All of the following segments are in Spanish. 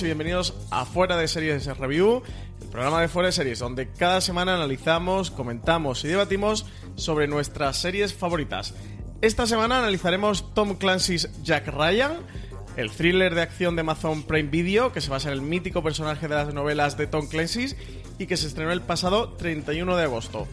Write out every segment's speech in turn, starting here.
Y bienvenidos a Fuera de Series Review, el programa de Fuera de Series, donde cada semana analizamos, comentamos y debatimos sobre nuestras series favoritas. Esta semana analizaremos Tom Clancy's Jack Ryan, el thriller de acción de Amazon Prime Video, que se basa en el mítico personaje de las novelas de Tom Clancy y que se estrenó el pasado 31 de agosto.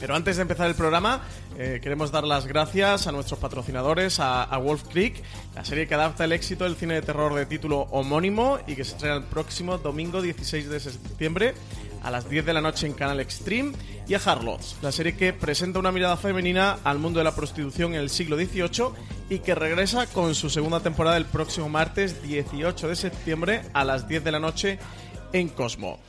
Pero antes de empezar el programa, eh, queremos dar las gracias a nuestros patrocinadores, a, a, Wolf Creek, la serie que adapta el éxito del cine de terror de título homónimo y que se estrena el próximo domingo 16 de septiembre a las 10 de la noche en Canal Extreme, y a Harlots, la serie que presenta una mirada femenina al mundo de la prostitución en el siglo XVIII y que regresa con su segunda temporada el próximo martes 18 de septiembre a las 10 de la noche en Cosmo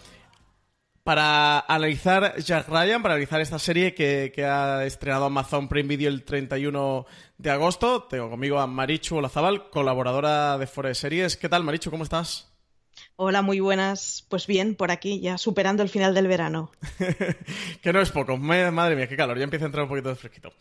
para analizar Jack Ryan, para analizar esta serie que, que, ha estrenado Amazon Prime Video el 31 de agosto. Tengo conmigo a Marichu Olazabal, colaboradora de Fora de Series. ¿Qué tal, Marichu? ¿Cómo estás? Hola, muy buenas. Pues bien, por aquí, ya superando el final del verano. que no es poco. Madre mía, qué calor. Ya empieza a entrar un poquito de fresquito.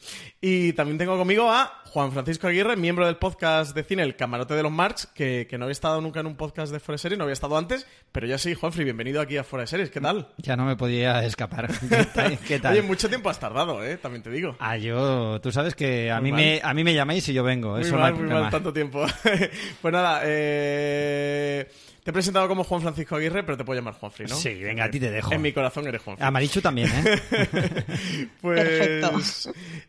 Y también tengo conmigo a Juan Francisco Aguirre, miembro del podcast de cine El Camarote de los Marx, que, que no había estado nunca en un podcast de Fuera de Series, no había estado antes, pero ya sí, Juanfrey, bienvenido aquí a Fuera de Series. ¿Qué tal? Ya no me podía escapar. ¿Qué tal? ¿Qué tal? Oye, mucho tiempo has tardado, ¿eh? También te digo. Ah, yo... Tú sabes que a, mí me, a mí me llamáis y yo vengo. Muy Eso mal, no hay muy problema. mal, tanto tiempo. pues nada, eh... Te he presentado como Juan Francisco Aguirre, pero te puedo llamar Juanfrey, ¿no? Sí, venga, a ti te dejo. En mi corazón eres Juanfrey. A Marichu también, ¿eh? pues... Perfecto.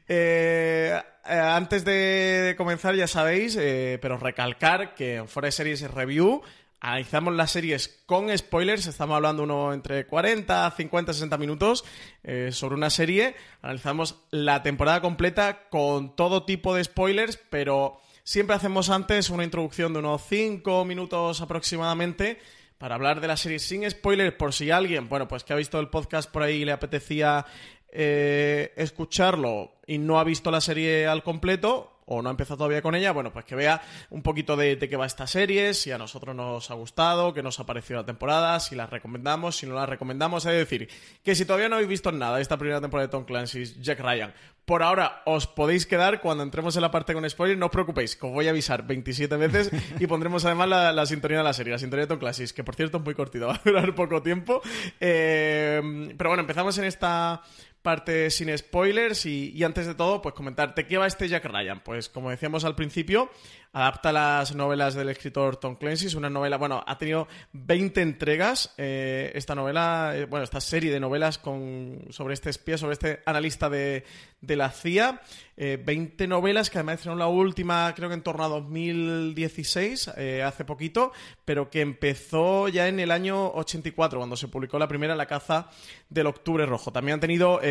Eh, eh, antes de comenzar, ya sabéis, eh, pero recalcar que en Fuera de Series Review analizamos las series con spoilers. Estamos hablando uno entre 40, 50, 60 minutos eh, sobre una serie. Analizamos la temporada completa con todo tipo de spoilers, pero siempre hacemos antes una introducción de unos 5 minutos aproximadamente para hablar de la serie sin spoilers por si alguien, bueno, pues que ha visto el podcast por ahí y le apetecía eh, escucharlo y no ha visto la serie al completo o no ha empezado todavía con ella, bueno, pues que vea un poquito de, qué va esta serie, si a nosotros nos ha gustado, qué nos ha parecido la temporada, si la recomendamos, si no la recomendamos. Es decir, que si todavía no habéis visto nada de esta primera temporada de Tom Clancy's Jack Ryan, por ahora os podéis quedar cuando entremos en la parte con spoilers, no os preocupéis, que os voy a avisar 27 veces y pondremos además la, la sintonía de la serie, la sintonía de Tom Clancy's, que por cierto es muy cortita, va a durar poco tiempo. Eh, pero bueno, empezamos en esta parte sin spoilers y, antes de todo, pues comentarte qué va este Jack Ryan. Pues como decíamos al principio, adapta las novelas del escritor Tom Clancy. Es una novela, bueno, ha tenido 20 entregas. Eh, esta novela, eh, bueno, esta serie de novelas con, sobre este espía, sobre este analista de, la CIA. Eh, 20 novelas que además hicieron la última, creo que en torno a 2016, eh, hace poquito, pero que empezó ya en el año 84, cuando se publicó la primera, La caza del Octubre Rojo. También han tenido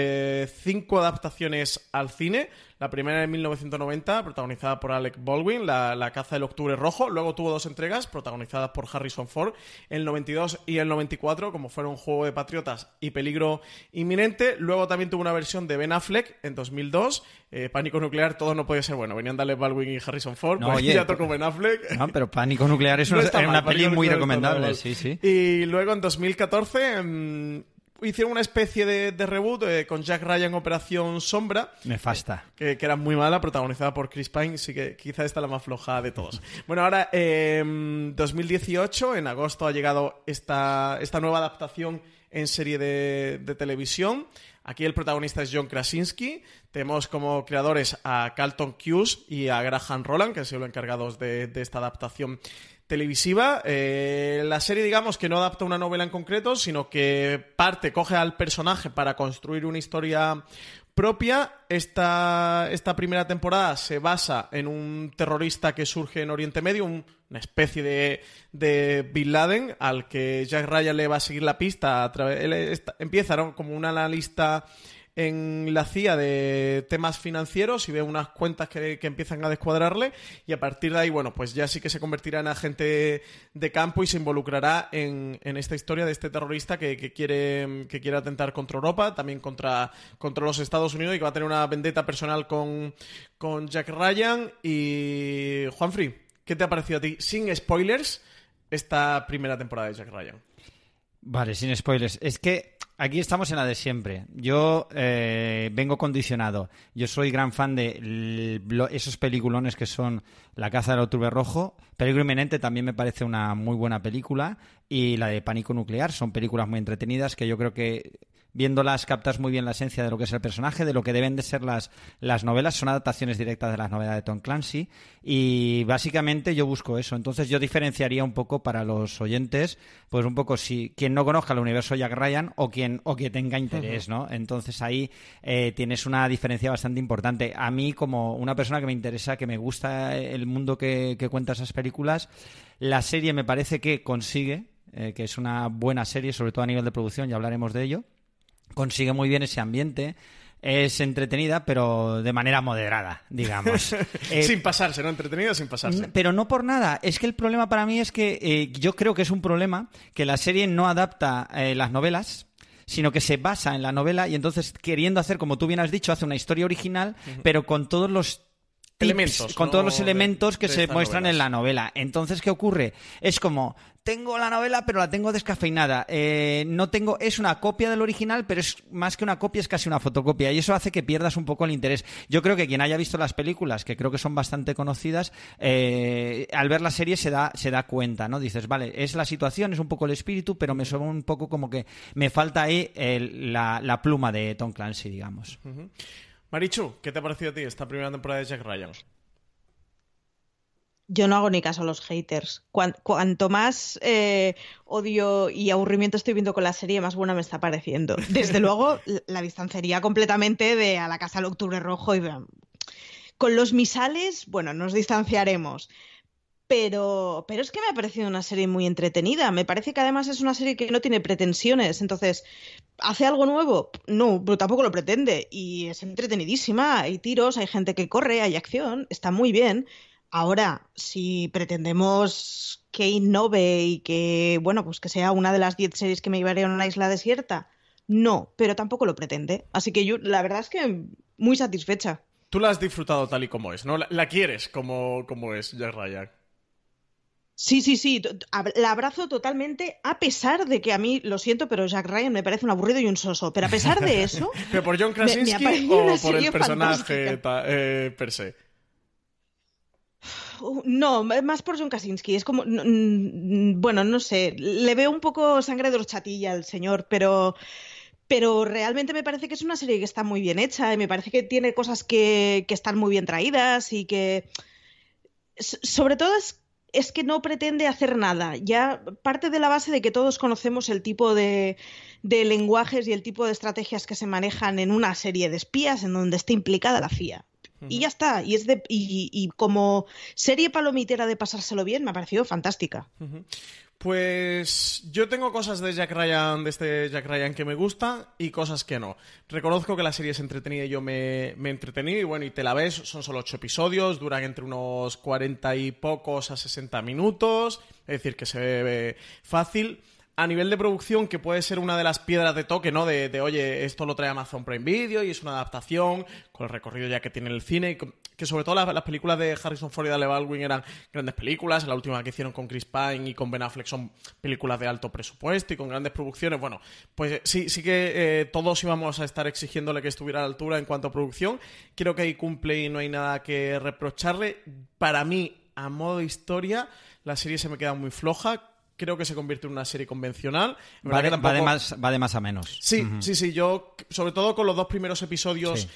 cinco adaptaciones al cine. La primera en 1990, protagonizada por Alec Baldwin, la, la, caza del Octubre Rojo. Luego tuvo dos entregas, protagonizadas por Harrison Ford, en el 92 y el 94, como fueron Juego de Patriotas y Peligro Inminente. Luego también tuvo una versión de Ben Affleck en 2002. Eh, Pánico Nuclear, todo no podía ser bueno. Venían Alec Baldwin y Harrison Ford, No, pues oye, ya tocó Ben Affleck. No, pero Pánico Nuclear es una, peli muy recomendable, sí, sí. Y luego en 2014 mmm, hicieron una especie de, de reboot eh, con Jack Ryan Operación Sombra. Nefasta. Que, que, era muy mala, protagonizada por Chris Pine, sí que quizá esta es la más floja de todos. Bueno, ahora, eh, 2018, en agosto, ha llegado esta, esta nueva adaptación en serie de, de televisión. Aquí el protagonista es John Krasinski. Tenemos como creadores a Carlton Cuse y a Graham Roland, que han sido los encargados de, de esta adaptación televisiva. Eh, la serie, digamos, que no adapta una novela en concreto, sino que parte, coge al personaje para construir una historia propia. Esta, esta primera temporada se basa en un terrorista que surge en Oriente Medio, una especie de, de Bin Laden, al que Jack Ryan le va a seguir la pista. A él empieza como un analista en la CIA de temas financieros y ve unas cuentas que, empiezan a descuadrarle y a partir de ahí, bueno, pues ya sí que se convertirá en agente de campo y se involucrará en, esta historia de este terrorista que, quiere, que quiere atentar contra Europa, también contra, contra los Estados Unidos y que va a tener una vendetta personal con, con Jack Ryan y Juanfrey, ¿qué te ha parecido a ti, sin spoilers, esta primera temporada de Jack Ryan? Vale, sin spoilers. Es que Aquí estamos en la de siempre. Yo eh, vengo condicionado. Yo soy gran fan de esos peliculones que son La caza del octubre rojo. Peligro inminente también me parece una muy buena película. Y la de Pánico nuclear. Son películas muy entretenidas que yo creo que viéndolas captas muy bien la esencia de lo que es el personaje, de lo que deben de ser las, las novelas. Son adaptaciones directas de las novelas de Tom Clancy y básicamente yo busco eso. Entonces yo diferenciaría un poco para los oyentes, pues un poco si quien no conozca el universo Jack Ryan o quien o que tenga interés, ¿no? Entonces ahí eh, tienes una diferencia bastante importante. A mí como una persona que me interesa, que me gusta el mundo que, que cuenta esas películas, la serie me parece que consigue eh, que es una buena serie, sobre todo a nivel de producción, ya hablaremos de ello consigue muy bien ese ambiente. Es entretenida, pero de manera moderada, digamos. Eh, sin pasarse, ¿no? Entretenida sin pasarse. Pero no por nada. Es que el problema para mí es que eh, yo creo que es un problema que la serie no adapta eh, las novelas, sino que se basa en la novela y entonces queriendo hacer, como tú bien has dicho, hace una historia original, pero con todos los elementos, con todos los elementos que se muestran en la novela. Entonces, ¿qué ocurre? Es como, tengo la novela, pero la tengo descafeinada. Eh, no tengo, es una copia del original, pero es más que una copia, es casi una fotocopia. Y eso hace que pierdas un poco el interés. Yo creo que quien haya visto las películas, que creo que son bastante conocidas, eh, al ver la serie se da, se da cuenta, ¿no? Dices, vale, es la situación, es un poco el espíritu, pero me suena un poco como que me falta ahí la, pluma de Tom Clancy, digamos. Marichu, ¿qué te ha parecido a ti esta primera temporada de Jack Ryan? Yo no hago ni caso a los haters. Cuanto más eh, odio y aburrimiento estoy viendo con la serie, más buena me está pareciendo. Desde luego, la distanciaría completamente de A la Casa del Octubre Rojo y con los misales, bueno, nos distanciaremos. Pero, pero es que me ha parecido una serie muy entretenida. Me parece que además es una serie que no tiene pretensiones. Entonces, ¿hace algo nuevo? No, pero tampoco lo pretende. Y es entretenidísima. Hay tiros, hay gente que corre, hay acción. Está muy bien. Ahora, si pretendemos que innove y que, bueno, pues que sea una de las 10 series que me llevaría a una isla desierta, no, pero tampoco lo pretende. Así que yo, la verdad es que muy satisfecha. Tú la has disfrutado tal y como es, ¿no? La, quieres como, como es Jack Ryan. Sí, sí, sí, la abrazo totalmente, a pesar de que a mí, lo siento, pero Jack Ryan me parece un aburrido y un soso. Pero a pesar de eso. ¿Pero por John Krasinski o por el personaje eh, per se? No, más por John Krasinski. Es como. Bueno, no sé. Le veo un poco sangre de horchatilla al señor, pero. Pero realmente me parece que es una serie que está muy bien hecha y me parece que tiene cosas que, están muy bien traídas y que. Sobre todo es, que no pretende hacer nada. Ya parte de la base de que todos conocemos el tipo de, de lenguajes y el tipo de estrategias que se manejan en una serie de espías en donde está implicada la Y ya está. Y, es de, y, como serie palomitera de pasárselo bien, me ha parecido fantástica. Pues yo tengo cosas de Jack Ryan, de este Jack Ryan que me gustan y cosas que no. Reconozco que la serie es entretenida y yo me, me entretení y bueno, y te la ves, son solo ocho episodios, duran entre unos cuarenta y pocos a sesenta minutos, es decir, que se ve fácil a nivel de producción, que puede ser una de las piedras de toque, ¿no? De, oye, esto lo trae Amazon Prime Video y es una adaptación con el recorrido ya que tiene el cine, que sobre todo las, películas de Harrison Ford y Dale Baldwin eran grandes películas, la última que hicieron con Chris Pine y con Ben Affleck son películas de alto presupuesto y con grandes producciones, bueno, pues sí, sí que eh, todos íbamos a estar exigiéndole que estuviera a la altura en cuanto a producción, creo que ahí cumple y no hay nada que reprocharle, para mí, a modo historia, la serie se me queda muy floja, creo que se convierte en una serie convencional. Va de, más, va de, más, a menos. Sí, sí, sí. Yo, sobre todo con los dos primeros episodios.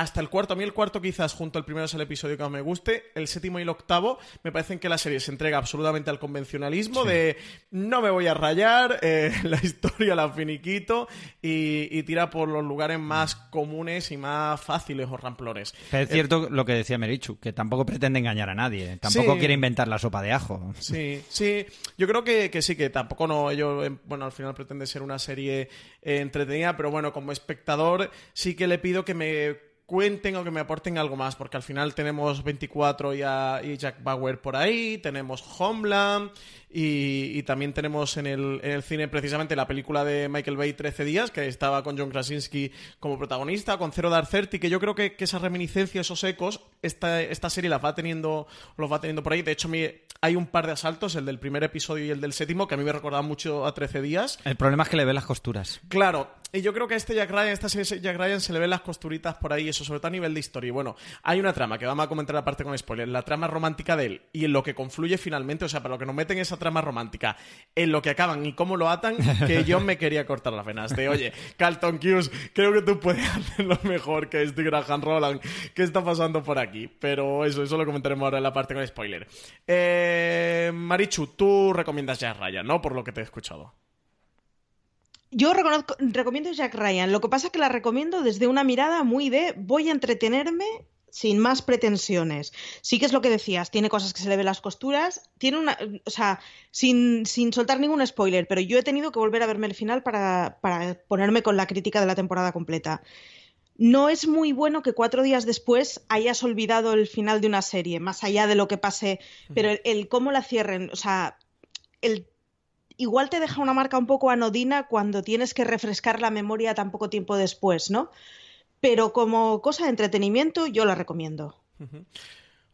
Hasta el cuarto, a mí el cuarto quizás junto al primero es el episodio que más me guste, el séptimo y el octavo me parecen que la serie se entrega absolutamente al convencionalismo de no me voy a rayar, eh, la historia la finiquito y, tira por los lugares más comunes y más fáciles o ramplones. es cierto lo que decía Merichu, que tampoco pretende engañar a nadie, tampoco quiere inventar la sopa de ajo. Sí, sí, yo creo que, sí, que tampoco no, ello, eh, bueno, al final pretende ser una serie eh, entretenida, pero bueno, como espectador sí que le pido que me cuenten o que me aporten algo más, porque al final tenemos 24 y, y Jack Bauer por ahí, tenemos Homeland y, también tenemos en el, en el, cine precisamente la película de Michael Bay 13 días, que estaba con John Krasinski como protagonista, con Zero Dark Thirty, que yo creo que, que esa reminiscencia, esos ecos, esta, esta serie las va teniendo, los va teniendo por ahí. De hecho, hay un par de asaltos, el del primer episodio y el del séptimo, que a mí me recordaban mucho a 13 días. El problema es que le ve las costuras. Claro, y yo creo que a este Jack Ryan, esta serie Jack Ryan se le ven las costuritas por ahí, eso sobre todo a nivel de historia. Y bueno, hay una trama que vamos a comentar aparte con spoiler, la trama romántica de él y en lo que confluye finalmente, o sea, para lo que nos meten esa trama romántica, en lo que acaban y cómo lo atan, que yo me quería cortar las venas. De oye, Carlton Hughes, creo que tú puedes hacerlo mejor que este Graham Roland. ¿Qué está pasando por aquí? Pero eso, eso lo comentaremos ahora en la parte con spoiler. Eh, Marichu, tú recomiendas Jack Ryan, ¿no? Por lo que te he escuchado. Yo recomiendo Jack Ryan. Lo que pasa es que la recomiendo desde una mirada muy de voy a entretenerme sin más pretensiones. Sí que es lo que decías, tiene cosas que se le ven las costuras, tiene una, o sea, sin, sin soltar ningún spoiler, pero yo he tenido que volver a verme el final para, para ponerme con la crítica de la temporada completa. No es muy bueno que cuatro días después hayas olvidado el final de una serie, más allá de lo que pase, pero el, cómo la cierren, o sea, el igual te deja una marca un poco anodina cuando tienes que refrescar la memoria tan poco tiempo después, ¿no? pero como cosa de entretenimiento yo la recomiendo.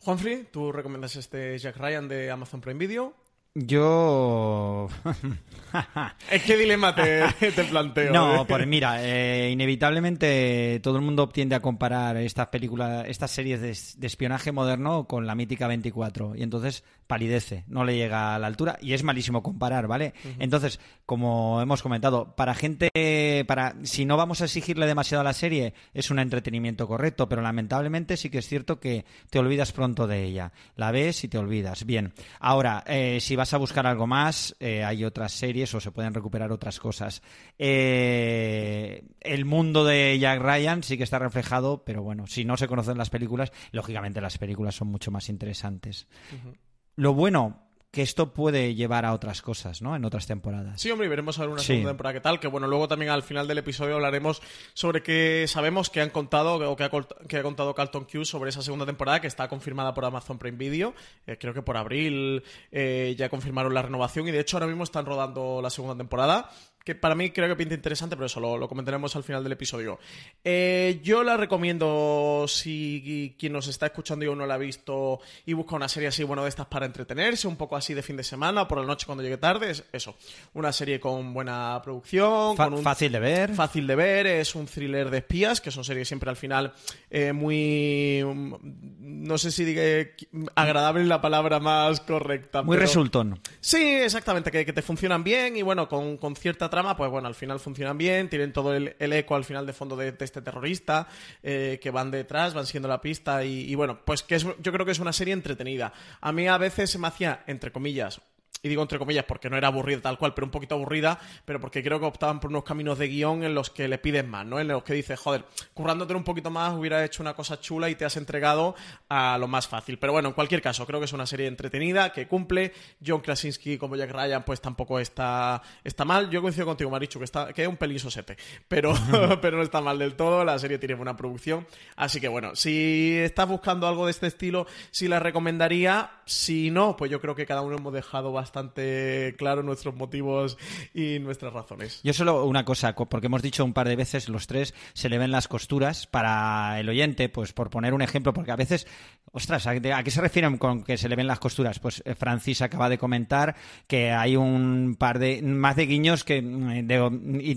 Juanfrey, ¿tú recomiendas este Jack Ryan de Amazon Prime Video? Yo. ¿Es qué dilema te, planteo? No, pues mira, eh, inevitablemente todo el mundo tiende a comparar estas películas, estas series de, espionaje moderno con la mítica 24. Y entonces palidece, no le llega a la altura y es malísimo comparar, ¿vale? Entonces, como hemos comentado, para gente, para si no vamos a exigirle demasiado a la serie, es un entretenimiento correcto, pero lamentablemente sí que es cierto que te olvidas pronto de ella. La ves y te olvidas. Bien, ahora, eh, si vas a buscar algo más, eh, hay otras series o se pueden recuperar otras cosas. Eh, el mundo de Jack Ryan sí que está reflejado, pero bueno, si no se conocen las películas, lógicamente las películas son mucho más interesantes. Lo bueno, que esto puede llevar a otras cosas, ¿no? En otras temporadas. Sí, hombre, y veremos a ver una segunda temporada qué tal. Que bueno, luego también al final del episodio hablaremos sobre qué sabemos que han contado o que ha, contado Carlton Q sobre esa segunda temporada que está confirmada por Amazon Prime Video. Eh, creo que por abril eh, ya confirmaron la renovación y de hecho ahora mismo están rodando la segunda temporada que para mí creo que pinta interesante, pero eso lo, comentaremos al final del episodio. Eh, yo la recomiendo si quien nos está escuchando y no la ha visto y busca una serie así, bueno, de estas para entretenerse, un poco así de fin de semana o por la noche cuando llegue tarde, es eso. Una serie con buena producción, con fácil de ver. Fácil de ver, es un thriller de espías, que son series siempre al final eh, muy. No sé si diga agradable la palabra más correcta. Muy resultón. Sí, exactamente, que, te funcionan bien y bueno, con, con cierta pues bueno, al final funcionan bien, tienen todo el, eco al final de fondo de, este terrorista, eh, que van detrás, van siendo la pista y, bueno, pues que yo creo que es una serie entretenida. A mí a veces se me hacía, entre comillas, y digo entre comillas porque no era aburrida tal cual, pero un poquito aburrida, pero porque creo que optaban por unos caminos de guion en los que le piden más, ¿no? En los que dices, joder, currándote un poquito más hubiera hecho una cosa chula y te has entregado a lo más fácil. Pero bueno, en cualquier caso, creo que es una serie entretenida, que cumple. John Krasinski como Jack Ryan, pues tampoco está, está mal. Yo coincido contigo, Marichu, que, está, que es un pelín sosete, pero, pero no está mal del todo. La serie tiene buena producción. Así que bueno, si estás buscando algo de este estilo, sí la recomendaría. Si no, pues yo creo que cada uno hemos dejado bastante bastante claro nuestros motivos y nuestras razones. Yo solo una cosa, porque hemos dicho un par de veces los tres, se le ven las costuras para el oyente, pues por poner un ejemplo, porque a veces, ostras, ¿a, qué se refieren con que se le ven las costuras? Pues eh, Francis acaba de comentar que hay un par de, más de guiños que mm,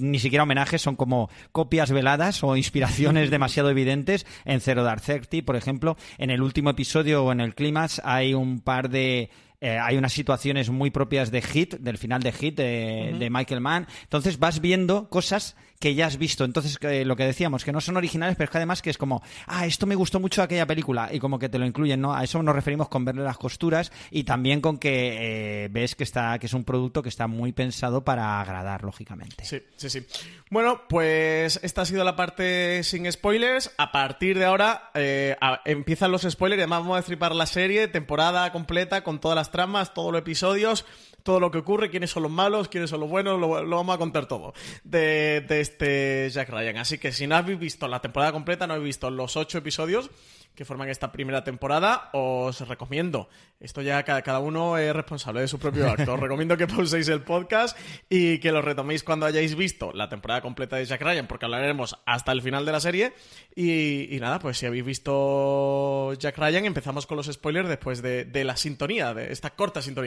ni siquiera homenajes, son como copias veladas o inspiraciones demasiado evidentes en Zero Dark Thirty, por ejemplo. En el último episodio o en el clímax hay un par de eh, hay unas situaciones muy propias de Hit, del final de Hit, de, de Michael Mann. Entonces vas viendo cosas que ya has visto. Entonces, lo que decíamos, que no son originales, pero es que además que es como, ah, esto me gustó mucho de aquella película, y como que te lo incluyen, ¿no? A eso nos referimos con verle las costuras y también con que eh, ves que está, que es un producto que está muy pensado para agradar, lógicamente. Sí, sí, sí. Bueno, pues esta ha sido la parte sin spoilers. A partir de ahora eh, a- empiezan los spoilers y además vamos a destripar la serie, temporada completa, con todas las tramas, todos los episodios, todo lo que ocurre, quiénes son los malos, quiénes son los buenos, lo, lo vamos a contar todo de, de este Jack Ryan. Así que si no habéis visto la temporada completa, no habéis visto los ocho episodios que forman esta primera temporada, os recomiendo. Esto ya cada, cada uno es responsable de su propio acto. Os recomiendo que pauséis el podcast y que lo retoméis cuando hayáis visto la temporada completa de Jack Ryan, porque hablaremos hasta el final de la serie. Y, y nada, pues si habéis visto Jack Ryan, empezamos con los spoilers después de, de la sintonía, de esta corta sintonía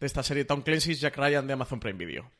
de esta serie Tom Clancy's Jack Ryan de Amazon Prime Video.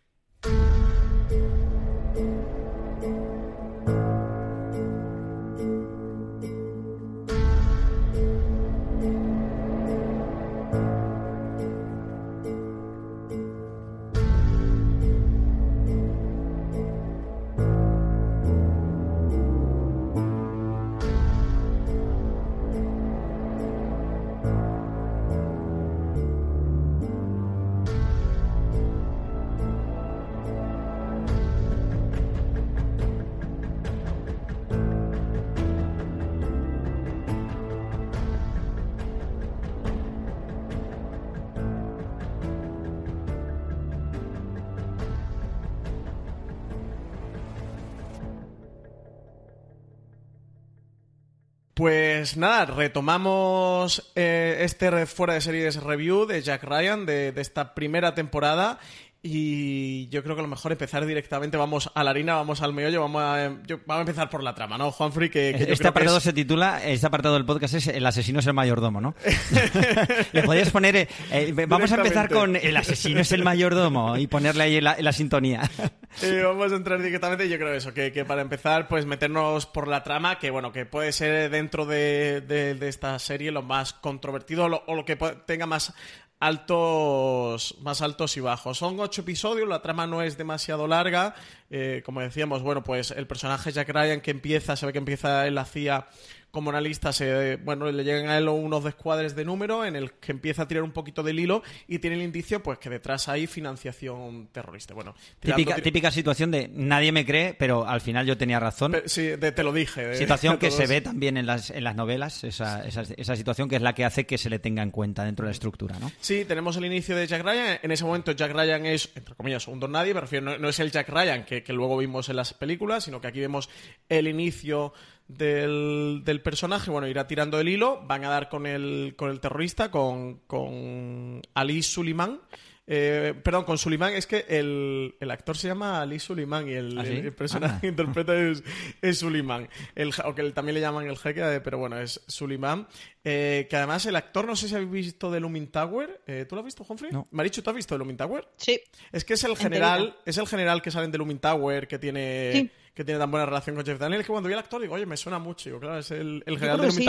Pues nada, retomamos eh, este fuera de series review de Jack Ryan de esta primera temporada y yo creo que a lo mejor empezar directamente, vamos a la harina, vamos al meollo, vamos a, em, yo- vamos a empezar por la trama, ¿no, Juanfrey? Que, que yo Este que apartado es- se titula, este apartado del podcast es El asesino es el mayordomo, ¿no? Le podrías poner, eh, eh, vamos a empezar con. El asesino es el mayordomo y ponerle ahí la, la sintonía. Eh, vamos a entrar directamente. Yo creo eso, que, que para empezar, pues meternos por la trama, que bueno, que puede ser dentro de, de- de esta serie lo más controvertido lo- o lo que tenga más altos más altos y bajos. Son ocho episodios, la trama no es demasiado larga. Eh, como decíamos, bueno, pues el personaje Jack Ryan que empieza, se ve que empieza en la CIA como analista, se, bueno, le llegan a él unos descuadres de número en el que empieza a tirar un poquito del hilo y tiene el indicio pues que detrás hay financiación terrorista. Bueno, tirando- Típica, tir- típica situación de nadie me cree, pero al final yo tenía razón. Pe- Sí, de- te lo dije. de- Situación que se ve también en las, en las novelas, esa, esa, esa situación que es la que hace que se le tenga en cuenta dentro de la estructura, ¿no? Sí, tenemos el inicio de Jack Ryan. En ese momento Jack Ryan es, entre comillas, un don nadie. Me refiero, no, no es el Jack Ryan que, que luego vimos en las películas, sino que aquí vemos el inicio del, del personaje. Bueno, irá tirando el hilo. Van a dar con el, con el terrorista, con, con Ali Suleiman. Eh, perdón, con Suleiman es que el, el actor se llama Ali Suleiman y el, ¿Ah, sí? el- el personaje Anda. que interpreta es, es Suleiman. El, o que también le llaman el jeque, eh, pero bueno, es Suleiman. Eh, que además el actor, no sé si habéis visto The Lumin Tower. Eh, ¿Tú lo has visto, Humphrey? No. Marichu, ¿tú has visto The Lumin Tower? Sí. Es que es el general, es el general que sale en The Lumin Tower, que tiene, Sí. Que tiene tan buena relación con Jeff Daniels, que cuando vi al actor digo, oye, me suena mucho. Digo, claro, es el, el general de sí.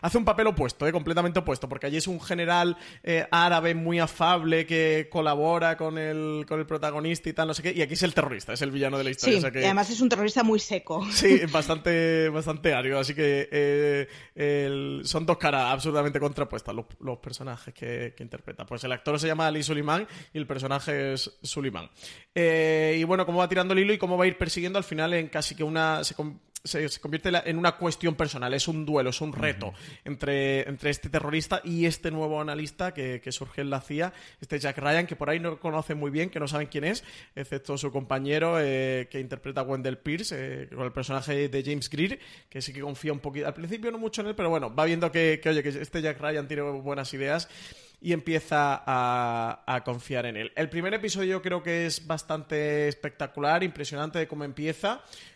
Hace un papel opuesto, eh, completamente opuesto, porque allí es un general eh, árabe muy afable que colabora con el, con el protagonista y tal, no sé qué, y aquí es el terrorista, es el villano de la historia. Sí, o sea que- y además es un terrorista muy seco. Sí, bastante, bastante árido. Así que eh, el- son dos caras absolutamente contrapuestas los, los personajes que, que interpreta. Pues el actor se llama Ali Suleiman y el personaje es Suleiman. Eh, y bueno, cómo va tirando el hilo y cómo va a ir persiguiendo al final en casi que una. Se- se convierte en una cuestión personal, es un duelo, es un reto entre, entre este terrorista y este nuevo analista que, que surge en la CIA, este Jack Ryan, que por ahí no conocen muy bien, que no saben quién es, excepto su compañero eh, que interpreta a Wendell Pierce, eh, con el personaje de James Greer, que sí que confía un poquito, al principio no mucho en él, pero bueno, va viendo que, que, oye, que este Jack Ryan tiene buenas ideas y empieza a, a confiar en él. El primer episodio creo que es bastante espectacular, impresionante de cómo empieza,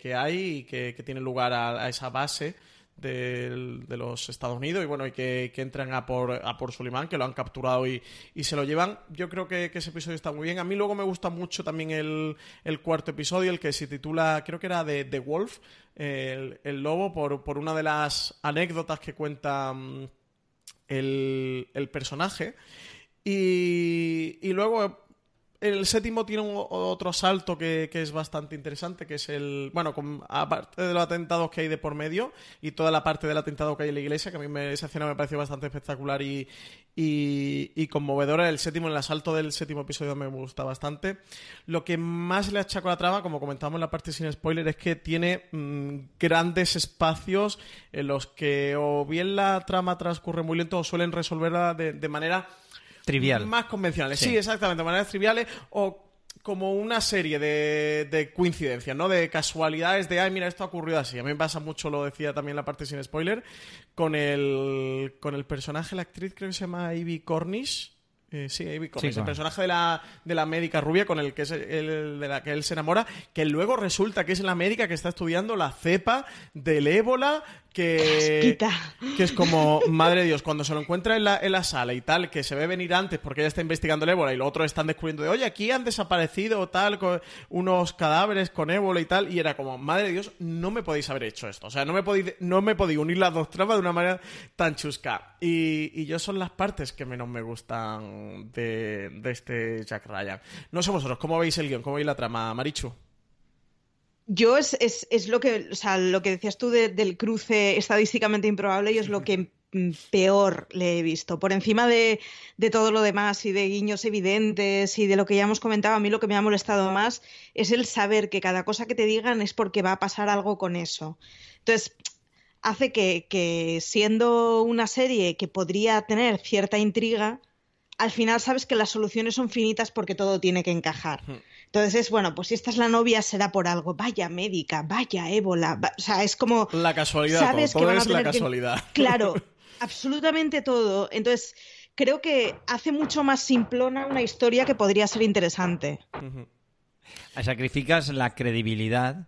Que, hay y que, que tiene lugar a, esa base de los Estados Unidos y bueno y que, entran a por, a por que lo han capturado y, y se lo llevan. Yo creo que, que ese episodio está muy bien. A mí luego me gusta mucho también el, el cuarto episodio el que se titula creo que era de The Wolf el, el lobo por, por una de las anécdotas que cuenta mm, el, el personaje. Y, y luego el séptimo tiene un- otro salto que, es bastante interesante, que es el. Bueno, aparte de los atentados que hay de por medio y toda la parte del atentado que hay en la iglesia, que a mí me- esa escena me pareció bastante espectacular y, y, conmovedora. El séptimo, el asalto del séptimo episodio me gusta bastante. Lo que más le achaco a la trama, como comentábamos en la parte sin spoiler, es que tiene mm, grandes espacios en los que o bien la trama transcurre muy lento o suelen resolverla de manera Trivial. más convencionales. Sí. Sí, exactamente, de maneras triviales o como una serie de, de coincidencias, ¿no? De casualidades de, ay, mira, esto ha ocurrido así. A mí me pasa mucho, lo decía también la parte sin spoiler, con el, con el personaje, la actriz creo que se llama Ivy Cornish. Eh, sí, Ivy Cornish, el personaje de la, de la médica rubia con el que es el, de la que él se enamora, que luego resulta que es la médica que está estudiando la cepa del ébola, que, que es como, madre de Dios, cuando se lo encuentra en la, en la sala y tal, que se ve venir antes porque ella está investigando el ébola y los otros están descubriendo de, oye, aquí han desaparecido tal, co- unos cadáveres con ébola y tal, y era como, madre de Dios, no me podéis haber hecho esto. O sea, no me podéis, no me podéis unir las dos tramas de una manera tan chusca. Y, y yo son las partes que menos me gustan de, de este Jack Ryan. No sé vosotros, ¿cómo veis el guion? ¿Cómo veis la trama, Marichu? Yo es, es, es lo que, o sea, lo que decías tú de- del cruce estadísticamente improbable y es lo que mm, peor le he visto. Por encima de, de todo lo demás y de guiños evidentes y de lo que ya hemos comentado, a mí lo que me ha molestado más es el saber que cada cosa que te digan es porque va a pasar algo con eso. Entonces, hace que, que siendo una serie que podría tener cierta intriga, al final sabes que las soluciones son finitas porque todo tiene que encajar. Entonces es, bueno, pues si esta es la novia será por algo. Vaya médica, vaya ébola. va- O sea, es como... La casualidad, sabes todo, que todo van a es la que- casualidad. Claro, absolutamente todo. Entonces, creo que hace mucho más simplona una historia que podría ser interesante. Sacrificas la credibilidad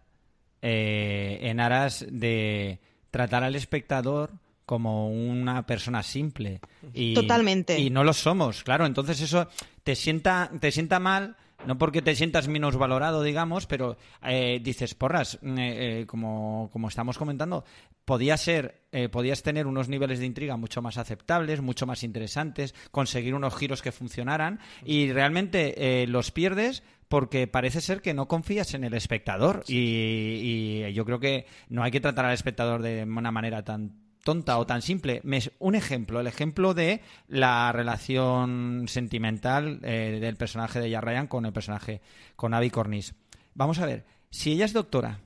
eh, en aras de tratar al espectador como una persona simple. Y, Totalmente. Y no lo somos, claro. Entonces eso te sienta, te sienta mal, no porque te sientas menos valorado, digamos, pero eh, dices, porras, mm, eh, eh, como, como estamos comentando, podía ser, eh, podías tener unos niveles de intriga mucho más aceptables, mucho más interesantes, conseguir unos giros que funcionaran y realmente eh, los pierdes porque parece ser que no confías en el espectador y, y yo creo que no hay que tratar al espectador de una manera tan tonta o tan simple. Me- un ejemplo, el ejemplo de la relación sentimental eh, del personaje de Jack Ryan con el personaje, con Abby Cornish. Vamos a ver, si ella es doctora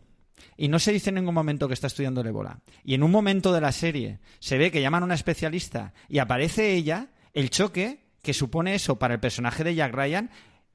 y no se dice en ningún momento que está estudiando el ébola, y en un momento de la serie se ve que llaman a una especialista y aparece ella, el choque que supone eso para el personaje de Jack Ryan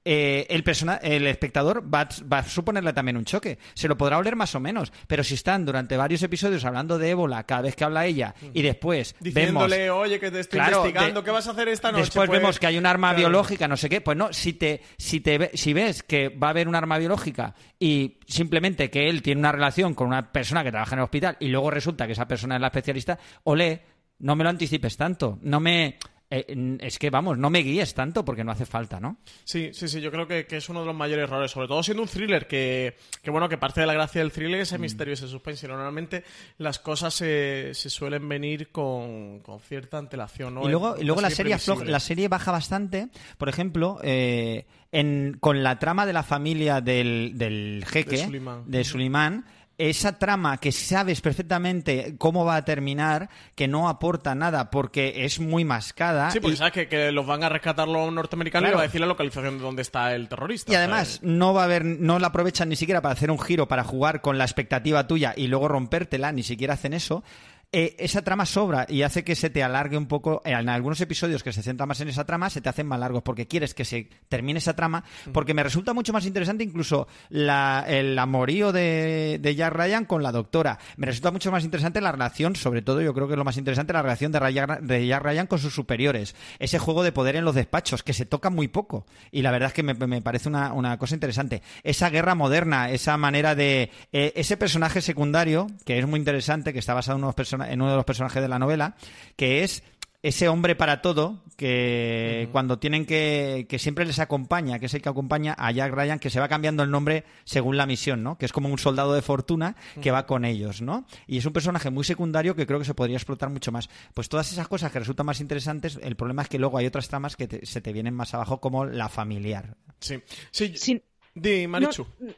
eh, el, persona- el espectador va, a- va a suponerle también un choque. Se lo podrá oler más o menos, pero si están durante varios episodios hablando de ébola cada vez que habla ella y después Diciéndole, vemos oye, que te estoy Claro, investigando, de- ¿qué vas a hacer esta noche? Después Pues, vemos que hay un arma claro. biológica, no sé qué. Pues no, si te, si te si ves que va a haber un arma biológica y simplemente que él tiene una relación con una persona que trabaja en el hospital y luego resulta que esa persona es la especialista, olé, no me lo anticipes tanto. No me eh, es que, vamos, no me guíes tanto porque no hace falta, ¿no? Sí, sí, sí, yo creo que, es uno de los mayores errores, sobre todo siendo un thriller que, que bueno, que parte de la gracia del thriller es el mm. misterio, ese suspense. Normalmente las cosas se, se suelen venir con, cierta antelación, ¿no? Y luego, y luego la, serie la serie baja bastante, por ejemplo, eh, en, con la trama de la familia del, del jeque, de Sulimán esa trama que sabes perfectamente cómo va a terminar, que no aporta nada porque es muy mascada. Sí, porque sabes que, los van a rescatar los norteamericanos y va a decir la localización de dónde está el terrorista. Y además, no va a haber, no la aprovechan ni siquiera para hacer un giro, para jugar con la expectativa tuya y luego rompértela, ni siquiera hacen eso. Eh, esa trama sobra y hace que se te alargue un poco. En algunos episodios que se centran más en esa trama, se te hacen más largos porque quieres que se termine esa trama. Porque me resulta mucho más interesante incluso el amorío de, de Jack Ryan con la doctora. Me resulta mucho más interesante la relación, sobre todo yo creo que es lo más interesante, la relación de, de Jack Ryan con sus superiores. Ese juego de poder en los despachos, que se toca muy poco. Y la verdad es que me, parece una, cosa interesante. Esa guerra moderna, esa manera de. Eh, ese personaje secundario, que es muy interesante, que está basado en unos personajes en uno de los personajes de la novela, que es ese hombre para todo que cuando tienen que que siempre les acompaña, que es el que acompaña a Jack Ryan, que se va cambiando el nombre según la misión, ¿no? Que es como un soldado de fortuna que va con ellos, ¿no? Y es un personaje muy secundario que creo que se podría explotar mucho más. Pues todas esas cosas que resultan más interesantes, el problema es que luego hay otras tramas que se te vienen más abajo como la familiar. Sí. Sí.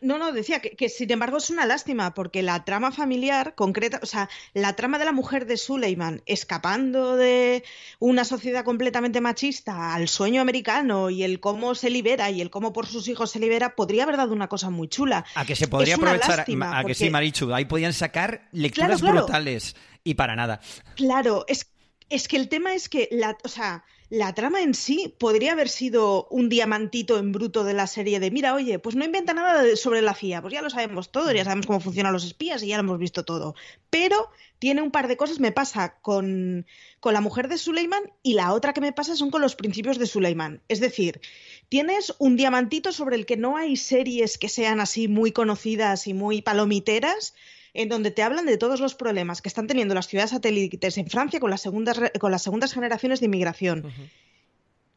No, no, decía que, sin embargo es una lástima porque la trama familiar concreta, o sea, la trama de la mujer de Suleiman escapando de una sociedad completamente machista al sueño americano y el cómo se libera y el cómo por sus hijos se libera, podría haber dado una cosa muy chula. A que se podría aprovechar, a que sí, Marichu, ahí podían sacar lecturas brutales y para nada. Claro, es, es que el tema es que la, o sea, la trama en sí podría haber sido un diamantito en bruto de la serie de, mira, oye, pues no inventa nada sobre la CIA, pues ya lo sabemos todo, ya sabemos cómo funcionan los espías y ya lo hemos visto todo. Pero tiene un par de cosas, me pasa con, con la mujer de Suleiman y la otra que me pasa son con los principios de Suleiman. Es decir, tienes un diamantito sobre el que no hay series que sean así muy conocidas y muy palomiteras, en donde te hablan de todos los problemas que están teniendo las ciudades satélites en Francia con las segundas, con las segundas generaciones de inmigración.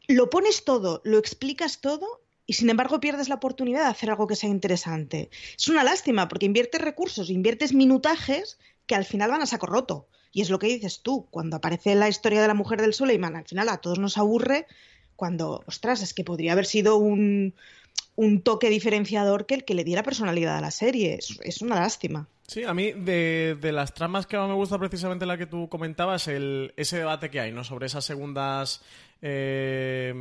Lo pones todo, lo explicas todo y sin embargo pierdes la oportunidad de hacer algo que sea interesante. Es una lástima porque inviertes recursos, inviertes minutajes que al final van a saco roto. Y es lo que dices tú, cuando aparece la historia de la mujer del Suleiman, al final a todos nos aburre cuando, ostras, es que podría haber sido un, un toque diferenciador que el que le diera personalidad a la serie. es una lástima. Sí, a mí de, las tramas que más me gusta precisamente la que tú comentabas, el, ese debate que hay, ¿no? Sobre esas segundas eh,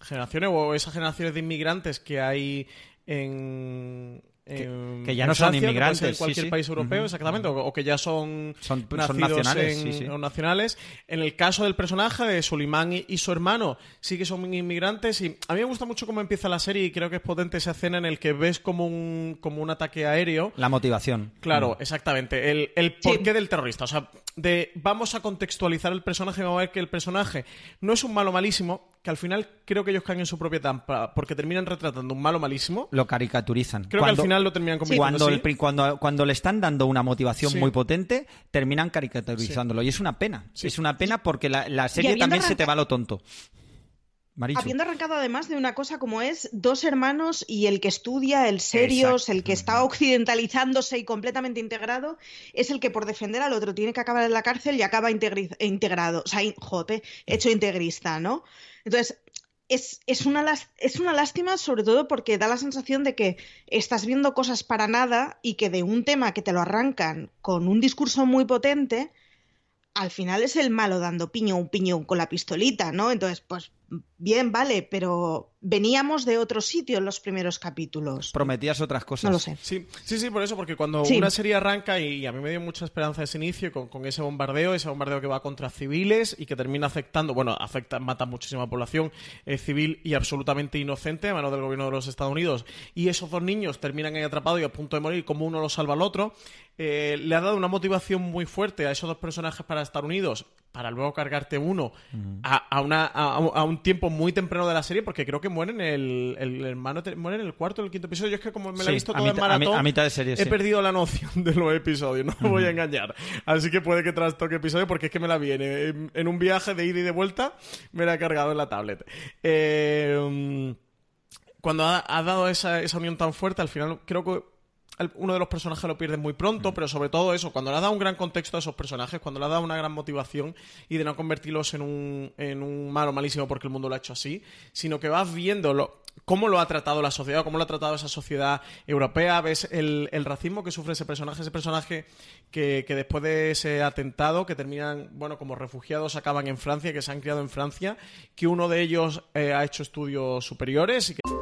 generaciones o esas generaciones de inmigrantes que hay en, que, ya no son inmigrantes en cualquier país europeo exactamente o, que ya son, nacionales, nacionales. En el caso del personaje de Sulimán y, su hermano sí que son inmigrantes y a mí me gusta mucho cómo empieza la serie y creo que es potente esa escena en el que ves como un como un ataque aéreo. La motivación. Claro exactamente el, el porqué del terrorista o sea de vamos a contextualizar el personaje vamos a ver que el personaje no es un malo malísimo que al final creo que ellos caen en su propia trampa porque terminan retratando un malo malísimo. Lo caricaturizan. Creo que al final lo terminan convirtiendo cuando, cuando, le están dando una motivación muy potente, terminan caricaturizándolo. Y es una pena. Es una pena porque la, serie también se te va lo tonto. Habiendo arrancado además de una cosa como es dos hermanos y el que estudia, el serios, el que está occidentalizándose y completamente integrado, es el que por defender al otro tiene que acabar en la cárcel y acaba integrado, o sea, jope, hecho integrista, ¿no? Entonces, es, es, una, es una lástima sobre todo porque da la sensación de que estás viendo cosas para nada y que de un tema que te lo arrancan con un discurso muy potente, al final es el malo dando piño un piño con la pistolita, ¿no? Entonces, pues bien, vale, pero veníamos de otro sitio en los primeros capítulos. Prometías otras cosas. No lo sé. Sí, sí, sí por eso, porque cuando una serie arranca, y a mí me dio mucha esperanza ese inicio, con, ese bombardeo, ese bombardeo que va contra civiles y que termina afectando, bueno, afecta, mata muchísima población eh, civil y absolutamente inocente a mano del gobierno de los Estados Unidos, y esos dos niños terminan ahí atrapados y a punto de morir, como uno lo salva al otro, eh, le ha dado una motivación muy fuerte a esos dos personajes para estar unidos para luego cargarte uno a, una, a, un tiempo muy temprano de la serie, porque creo que muere en el, el hermano muere en el cuarto o el quinto episodio. Yo es que como me lo he visto todo en maratón, a, mitad de serie, he perdido la noción de los episodios, no me voy a engañar. Así que puede que trastoque episodio, porque es que me la viene en, en, un viaje de ida y de vuelta, me la he cargado en la tablet. Eh, cuando ha, ha dado esa, esa unión tan fuerte, al final creo que uno de los personajes lo pierde muy pronto, mm. pero sobre todo eso, cuando le ha dado un gran contexto a esos personajes, cuando le ha dado una gran motivación y de no convertirlos en un, en un malo malísimo porque el mundo lo ha hecho así, sino que vas viendo cómo lo ha tratado la sociedad, cómo lo ha tratado esa sociedad europea, ves el, racismo que sufre ese personaje, ese personaje que, después de ese atentado, que terminan, bueno, como refugiados, acaban en Francia, que se han criado en Francia, que uno de ellos eh, ha hecho estudios superiores y que...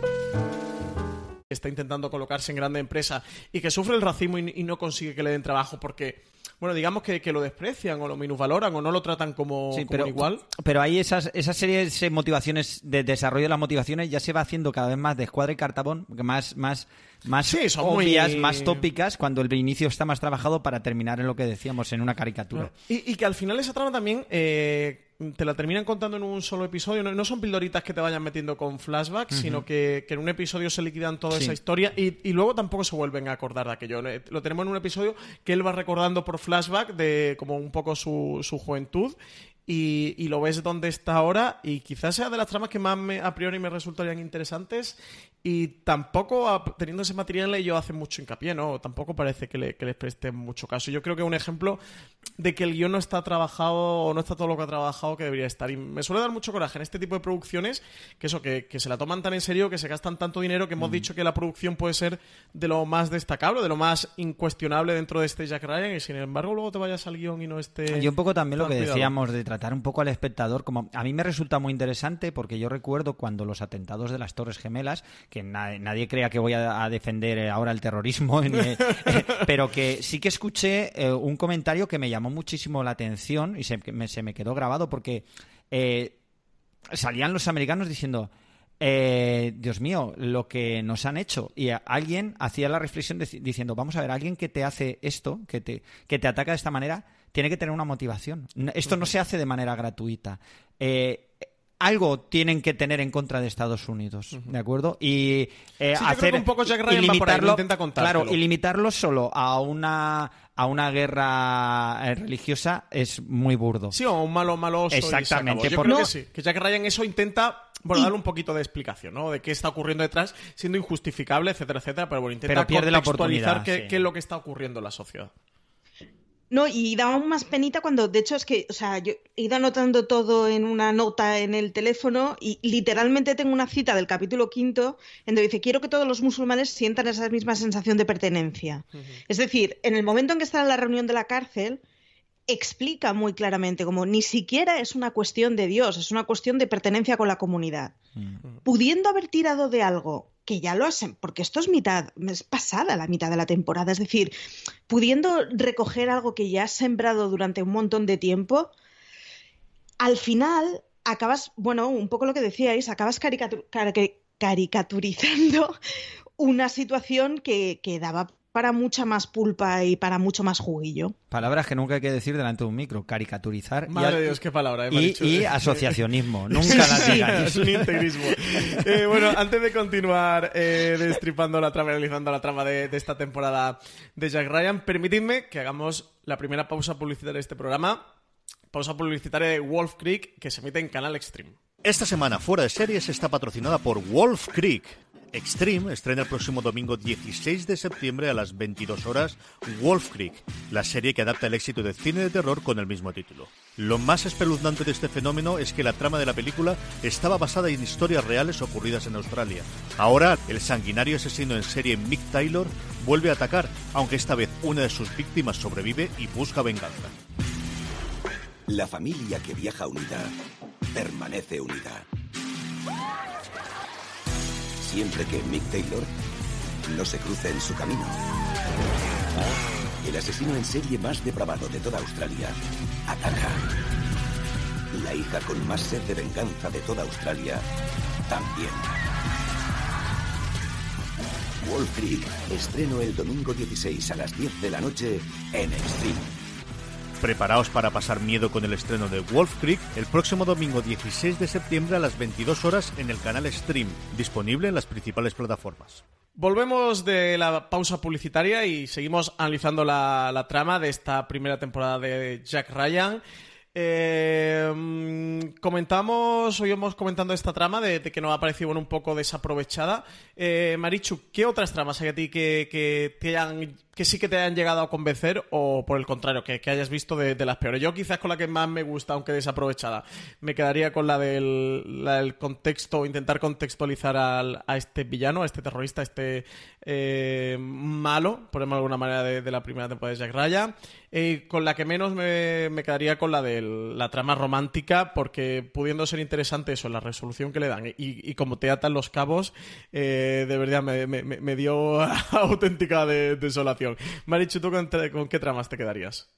Está intentando colocarse en grande empresa y que sufre el racismo y, no consigue que le den trabajo porque, bueno, digamos que, lo desprecian o lo minusvaloran o no lo tratan como, igual. Pero ahí esas, esas series de motivaciones, de desarrollo de las motivaciones ya se va haciendo cada vez más de escuadra y cartabón, más, más, más sí, son obvias, más tópicas, cuando el inicio está más trabajado para terminar en lo que decíamos, en una caricatura. Y, que al final esa trama también... Eh, te la terminan contando en un solo episodio. No, son pildoritas que te vayan metiendo con flashbacks, sino que, en un episodio se liquidan toda esa historia y, luego tampoco se vuelven a acordar de aquello. Lo tenemos en un episodio que él va recordando por flashback de como un poco su, su juventud y, lo ves donde está ahora y quizás sea de las tramas que más a priori me resultarían interesantes y tampoco teniendo ese material ellos hacen mucho hincapié, ¿no? Tampoco parece que, les preste mucho caso. Yo creo que es un ejemplo de que el guion no está trabajado o no está todo lo que ha trabajado que debería estar. Y me suele dar mucho coraje en este tipo de producciones que eso, que, se la toman tan en serio, que se gastan tanto dinero que hemos mm. dicho que la producción puede ser de lo más destacable, de lo más incuestionable dentro de este Jack Ryan y sin embargo luego te vayas al guion y no esté... Y un poco también lo que decíamos de tratar un poco al espectador como... A mí me resulta muy interesante porque yo recuerdo cuando los atentados de las Torres Gemelas que nadie crea que voy a, defender eh, ahora el terrorismo, eh, pero que sí que escuché eh, un comentario que me llamó muchísimo la atención y se me, se me quedó grabado porque salían los americanos diciendo... Dios mío, lo que nos han hecho. Y alguien hacía la reflexión diciendo, vamos a ver, alguien que te hace esto, que te, que te ataca de esta manera, tiene que tener una motivación. Esto no se hace de manera gratuita. Eh, algo tienen que tener en contra de Estados Unidos, ¿de acuerdo? Y eh, hacer un poco Jack Ryan limitarlo, intenta claro, y limitarlo solo a una a una guerra eh, religiosa es muy burdo. Sí, o un malo maloso. Exactamente. Yo creo que sí. Que Jack Ryan eso intenta bueno, darle un poquito de explicación, ¿no? De qué está ocurriendo detrás, siendo injustificable, etcétera, etcétera, pero bueno, intenta pierde contextualizar qué, qué, es lo que está ocurriendo en la sociedad. No, y daba más penita cuando, de hecho, es que, o sea, yo he ido anotando todo en una nota en el teléfono y literalmente tengo una cita del capítulo quinto en donde dice, quiero que todos los musulmanes sientan esa misma sensación de pertenencia. Es decir, en el momento en que está en la reunión de la cárcel, explica muy claramente como ni siquiera es una cuestión de Dios, es una cuestión de pertenencia con la comunidad. Pudiendo haber tirado de algo que ya lo hacen, porque esto es mitad, es pasada la mitad de la temporada, es decir, pudiendo recoger algo que ya has sembrado durante un montón de tiempo, al final acabas, bueno, un poco lo que decíais, acabas caricaturizando una situación que, que daba para mucha más pulpa y para mucho más juguillo. Palabras que nunca hay que decir delante de un micro. Caricaturizar. Madre de Dios, qué palabra. Eh, y, asociacionismo. nunca las Es un integrismo. Eh, bueno, antes de continuar eh, destripando la trama, realizando la trama de, de, esta temporada de Jack Ryan, permitidme que hagamos la primera pausa publicitaria de este programa. Pausa publicitaria de Wolf Creek, que se emite en Canal Extreme. Esta semana Fuera de Series está patrocinada por Wolf Creek Extreme estrena el próximo domingo 16 de septiembre a las 22 horas Wolf Creek, la serie que adapta el éxito de cine de terror con el mismo título. Lo más espeluznante de este fenómeno es que la trama de la película estaba basada en historias reales ocurridas en Australia. Ahora, el sanguinario asesino en serie Mick Taylor vuelve a atacar, aunque esta vez una de sus víctimas sobrevive y busca venganza. La familia que viaja unida permanece unida. Siempre que Mick Taylor no se cruce en su camino. El asesino en serie más depravado de toda Australia ataca. La hija con más sed de venganza de toda Australia también. Wall Creek, estreno el domingo 16 a las 10 de la noche en Extreme. Preparaos para pasar miedo con el estreno de Wolf Creek el próximo domingo 16 de septiembre a las 22 horas en el canal Stream, disponible en las principales plataformas. Volvemos de la pausa publicitaria y seguimos analizando la, trama de esta primera temporada de Jack Ryan. Eh, comentamos, hoy hemos comentando esta trama de, que nos ha parecido un poco desaprovechada. Eh, Marichu, ¿qué otras tramas hay a ti que, que te hayan que sí que te hayan llegado a convencer o por el contrario, que, hayas visto de, las peores. Yo quizás con la que más me gusta, aunque desaprovechada, me quedaría con la del, la del contexto, intentar contextualizar al, a este villano, a este terrorista, a este eh, malo, por ejemplo, de alguna manera, de, la primera temporada de Jack Ryan. Eh, con la que menos me, quedaría con la de la trama romántica, porque pudiendo ser interesante eso, la resolución que le dan y, y como te atan los cabos, eh, de verdad me, dio auténtica de, desolación. Marichu, ¿tú con, con, qué tramas te quedarías?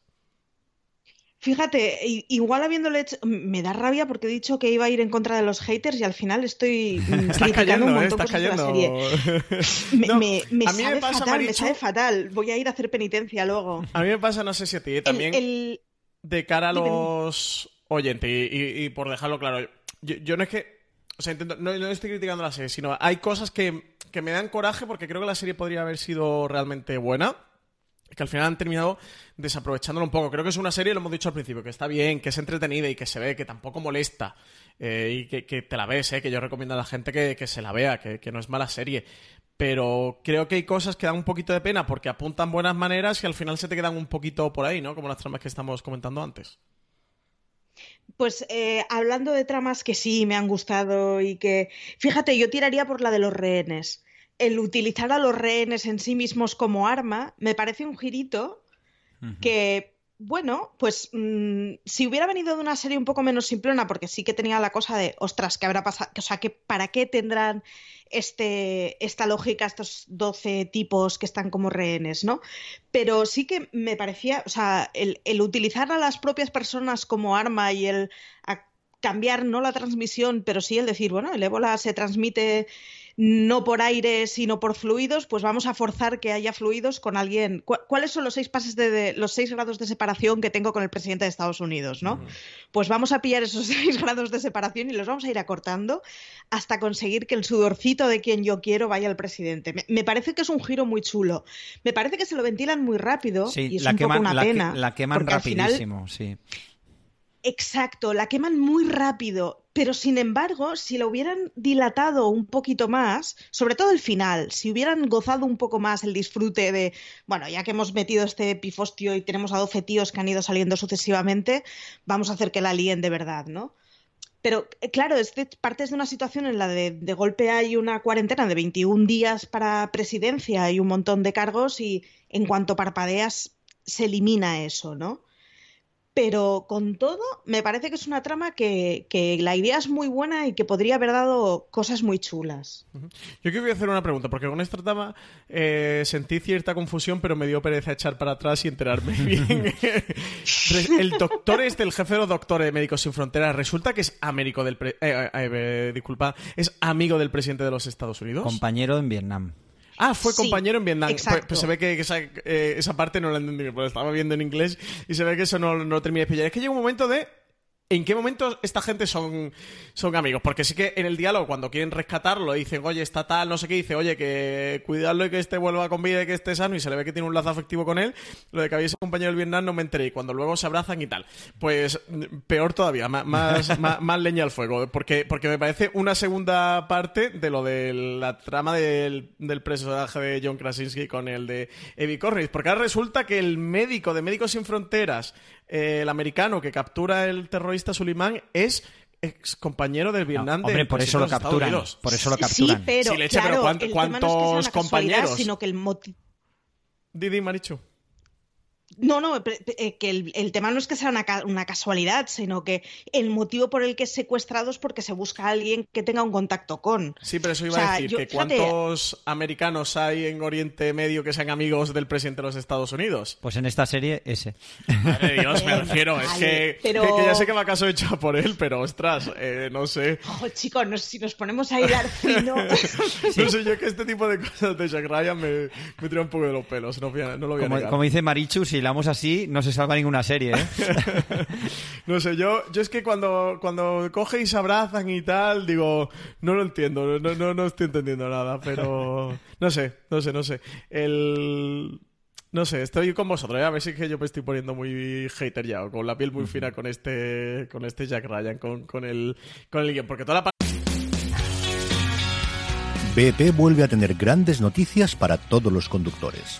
Fíjate, igual habiéndole hecho, me da rabia porque he dicho que iba a ir en contra de los haters y al final estoy estás cayendo, un montón ¿eh? cayendo. De la serie. Me, No, me, me sabe pasa, fatal, me sabe fatal. Voy a ir a hacer penitencia luego. A mí me pasa, no sé si a ti El- también, el- de cara a los oyentes, y, y- y por dejarlo claro, yo, yo no es que. O sea, no, estoy criticando la serie, sino hay cosas que, que me dan coraje porque creo que la serie podría haber sido realmente buena. Que al final han terminado desaprovechándolo un poco. Creo que es una serie, lo hemos dicho al principio, que está bien, que es entretenida y que se ve, que tampoco molesta. eh, y que, que te la ves, eh, que yo recomiendo a la gente que, que se la vea, que, que no es mala serie. Pero creo que hay cosas que dan un poquito de pena porque apuntan buenas maneras y al final se te quedan un poquito por ahí, ¿no? Como las tramas que estamos comentando antes. Pues eh, hablando de tramas que sí me han gustado y que, fíjate, yo tiraría por la de los rehenes. El utilizar a los rehenes en sí mismos como arma me parece un girito que, bueno, pues mm, si hubiera venido de una serie un poco menos simplona, porque sí que tenía la cosa de, ostras, ¿qué habrá pasado? O sea, que ¿para qué tendrán este, esta lógica estos 12 tipos que están como rehenes, ¿no? Pero sí que me parecía, o sea, el, el utilizar a las propias personas como arma y el cambiar no la transmisión, pero sí el decir, bueno, el ébola se transmite no por aire, sino por fluidos, pues vamos a forzar que haya fluidos con alguien. ¿Cu- ¿Cuáles son los seis pases de, de- los seis grados de separación que tengo con el presidente de Estados Unidos, no? Pues vamos a pillar esos seis grados de separación y los vamos a ir acortando hasta conseguir que el sudorcito de quien yo quiero vaya al presidente. Me, me parece que es un giro muy chulo. Me parece que se lo ventilan muy rápido Sí, y es la un queman, poco una la, que- pena. la queman al final- rapidísimo, sí. Exacto, la queman muy rápido, pero sin embargo, si la hubieran dilatado un poquito más, sobre todo el final, si hubieran gozado un poco más el disfrute de, bueno, ya que hemos metido este pifostio y tenemos a 12 tíos que han ido saliendo sucesivamente, vamos a hacer que la líen de verdad, ¿no? Pero eh, claro, es de- partes de una situación en la de, de golpe hay una cuarentena de 21 días para presidencia y un montón de cargos y en cuanto parpadeas se elimina eso, ¿no? Pero con todo, me parece que es una trama que, que la idea es muy buena y que podría haber dado cosas muy chulas. Yo a hacer una pregunta, porque con esta trama eh, sentí cierta confusión, pero me dio pereza echar para atrás y enterarme bien. El doctor es del jefe de los doctores de Médicos Sin Fronteras. Resulta que es amigo del pre- eh, eh, eh, disculpa, es amigo del presidente de los Estados Unidos. Compañero en Vietnam. Ah, fue Sí, compañero en Vietnam. Pues, exacto. pues se ve que esa, eh, esa parte no la entendí, porque estaba viendo en inglés y se ve que eso no, no lo terminé de pillar. Es que llega un momento de... ¿En qué momento esta gente son, son amigos? Porque sí que en el diálogo, cuando quieren rescatarlo, dicen, oye, está tal, no sé qué, dice, oye, que cuidarlo y que este vuelva con vida y que esté sano, y se le ve que tiene un lazo afectivo con él. Lo de que había ese compañero del Vietnam no me enteré, y cuando luego se abrazan y tal. Pues peor todavía, ma- más, más, más leña al fuego, porque, porque me parece una segunda parte de lo de la trama del, del personaje de John Krasinski con el de Evie Cornish. Porque ahora resulta que el médico de Médicos Sin Fronteras, eh, el americano que captura el terrorista Suleiman, es ex compañero del No, Vietnam de hombre, por eso lo capturan. Por eso lo Sí, capturan. pero, Sí, leche, pero claro, ¿cuánto- el tema no es que sea cuántos una compañeros? sino que el motivo... Didi Marichu. No, no, eh, que el, tema no es que sea una, casualidad, sino que el motivo por el que es secuestrado es porque se busca a alguien que tenga un contacto con. Sí, pero eso iba a decir, que ¿cuántos americanos hay en Oriente Medio que sean amigos del presidente de los Estados Unidos? Pues en esta serie, ese. Madre Dios, me refiero, es que, ya sé que va caso hecho por él, pero ostras, eh, no sé. Oh, chicos, si nos ponemos a hilar fino... No sé, yo que este tipo de cosas de Jack Ryan me, me tira un poco de los pelos, no, lo voy a como, como dice Marichu, si hilamos así, no se salva ninguna serie, ¿eh? no sé, yo, yo es que cuando, cuando coge y se abrazan y tal, digo, no lo entiendo, no, no, no estoy entendiendo nada, pero no sé, no sé, no sé. El... No sé, estoy con vosotros, ¿eh? a ver si es que yo me estoy poniendo muy hater ya, o con la piel muy fina con este, con este Jack Ryan, con, con el, con el guion, porque toda la BP vuelve a tener grandes noticias para todos los conductores.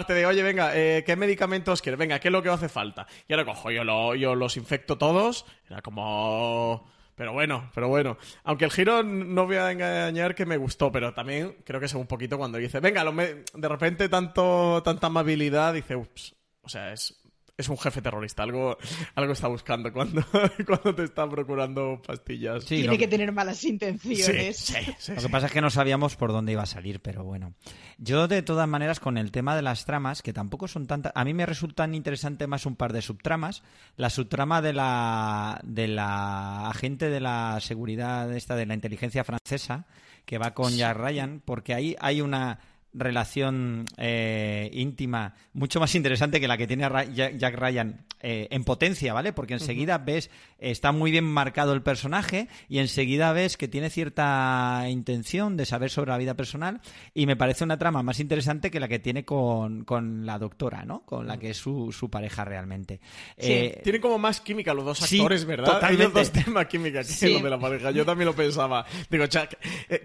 Parte de, oye, venga, eh, ¿qué medicamentos quieres? Venga, ¿qué es lo que hace falta? Y ahora cojo, yo, lo, yo los infecto todos. Era como... Pero bueno, pero bueno. Aunque el giro no voy a engañar que me gustó, pero también creo que es un poquito cuando dice, venga, de repente tanto, tanta amabilidad, dice, ups. O sea, es es un jefe terrorista, algo, algo está buscando cuando, cuando te está procurando pastillas. Tiene que tener malas intenciones. lo que pasa es que no sabíamos por dónde iba a salir, pero bueno. Yo, de todas maneras, con el tema de las tramas, que tampoco son tantas. A mí me resultan interesantes más un par de subtramas. La subtrama de la, de la agente de la seguridad, esta de la inteligencia francesa, que va con Jack Ryan, porque ahí hay una relación eh, íntima mucho más interesante que la que tiene Jack Ryan eh, en potencia, ¿vale? Porque enseguida ves, está muy bien marcado el personaje y enseguida ves que tiene cierta intención de saber sobre la vida personal y me parece una trama más interesante que la que tiene con, la doctora, ¿no? Con la que es su, su pareja realmente. Sí, eh, tienen como más química los dos actores, ¿verdad? Totalmente. Hay dos temas química que lo de la pareja. Yo también lo pensaba. Digo, Jack,